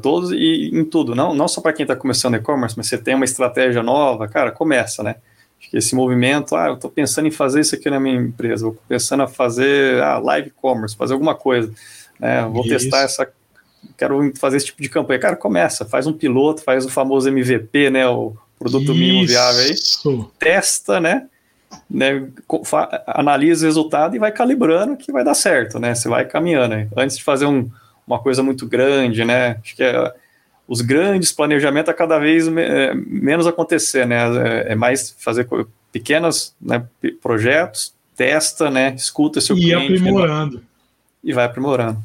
todos e em tudo, não, não só para quem está começando e-commerce, mas você tem uma estratégia nova, cara, começa, né? Acho que esse movimento, ah, eu estou pensando em fazer isso aqui na minha empresa, vou pensando a fazer ah, live commerce, fazer alguma coisa, né? Vou isso. testar essa, quero fazer esse tipo de campanha. Cara, começa, faz um piloto, faz o famoso MVP, né? O produto isso. mínimo viável aí, testa, né? Né, analisa o resultado e vai calibrando que vai dar certo, né? Você vai caminhando. Aí. Antes de fazer um, uma coisa muito grande, né? Acho que é, os grandes planejamentos a cada vez é, menos acontecer, né? É, é mais fazer pequenos né, projetos, testa, né? Escuta seu e cliente. E aprimorando. Né, e vai aprimorando.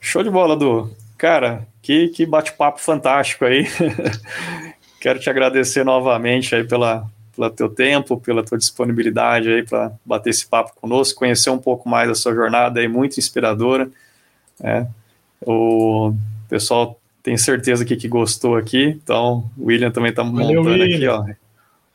Show de bola, Du. Cara, que, que bate-papo fantástico aí. Quero te agradecer novamente aí pela, pelo teu tempo, pela tua disponibilidade aí para bater esse papo conosco, conhecer um pouco mais da sua jornada aí, muito inspiradora. Né? O pessoal tem certeza que, que gostou aqui, então o William também está montando William. aqui, ó.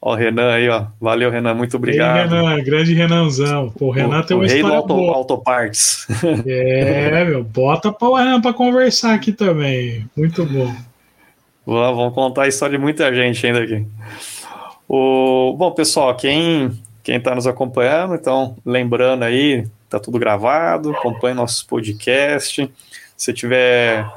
Ó, o Renan aí, ó. Valeu, Renan, muito obrigado. Ei, Renan, grande Renanzão. o Renan o, tem uma o história rei do auto, Autoparts. É, meu, bota para Renan para conversar aqui também. Muito bom. Vamos contar a história de muita gente ainda aqui. O, bom, pessoal, quem quem está nos acompanhando, então, lembrando aí, tá tudo gravado, acompanhe nossos podcast. Se tiver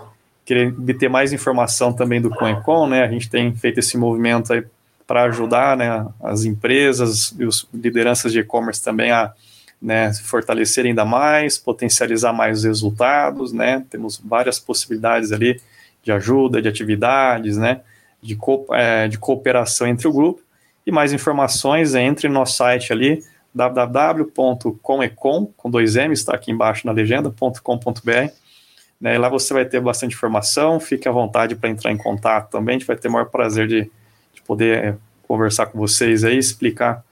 querendo obter mais informação também do CoinCon, né, a gente tem feito esse movimento aí para ajudar né, as empresas e os lideranças de e-commerce também a né, se fortalecerem ainda mais, potencializar mais os resultados, né, temos várias possibilidades ali de ajuda, de atividades, né, de, co é, de cooperação entre o grupo, e mais informações, entre no nosso site ali, www.comecom, com dois M, está aqui embaixo na legenda, .com.br. Né, lá você vai ter bastante informação, fique à vontade para entrar em contato também, a gente vai ter o maior prazer de, de poder é, conversar com vocês aí, explicar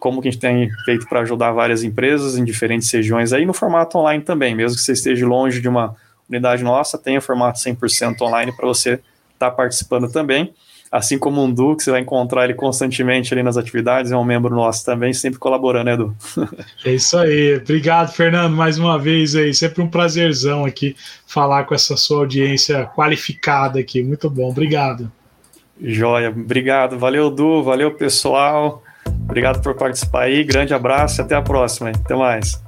como que a gente tem feito para ajudar várias empresas em diferentes regiões aí, no formato online também, mesmo que você esteja longe de uma unidade nossa, tem o formato 100% online para você estar tá participando também assim como um Du, que você vai encontrar ele constantemente ali nas atividades, é um membro nosso também, sempre colaborando, né, Edu? É isso aí. Obrigado, Fernando, mais uma vez aí. Sempre um prazerzão aqui falar com essa sua audiência qualificada aqui. Muito bom, obrigado. Joia, obrigado. Valeu, Du, valeu, pessoal. Obrigado por participar aí. Grande abraço e até a próxima. Até mais.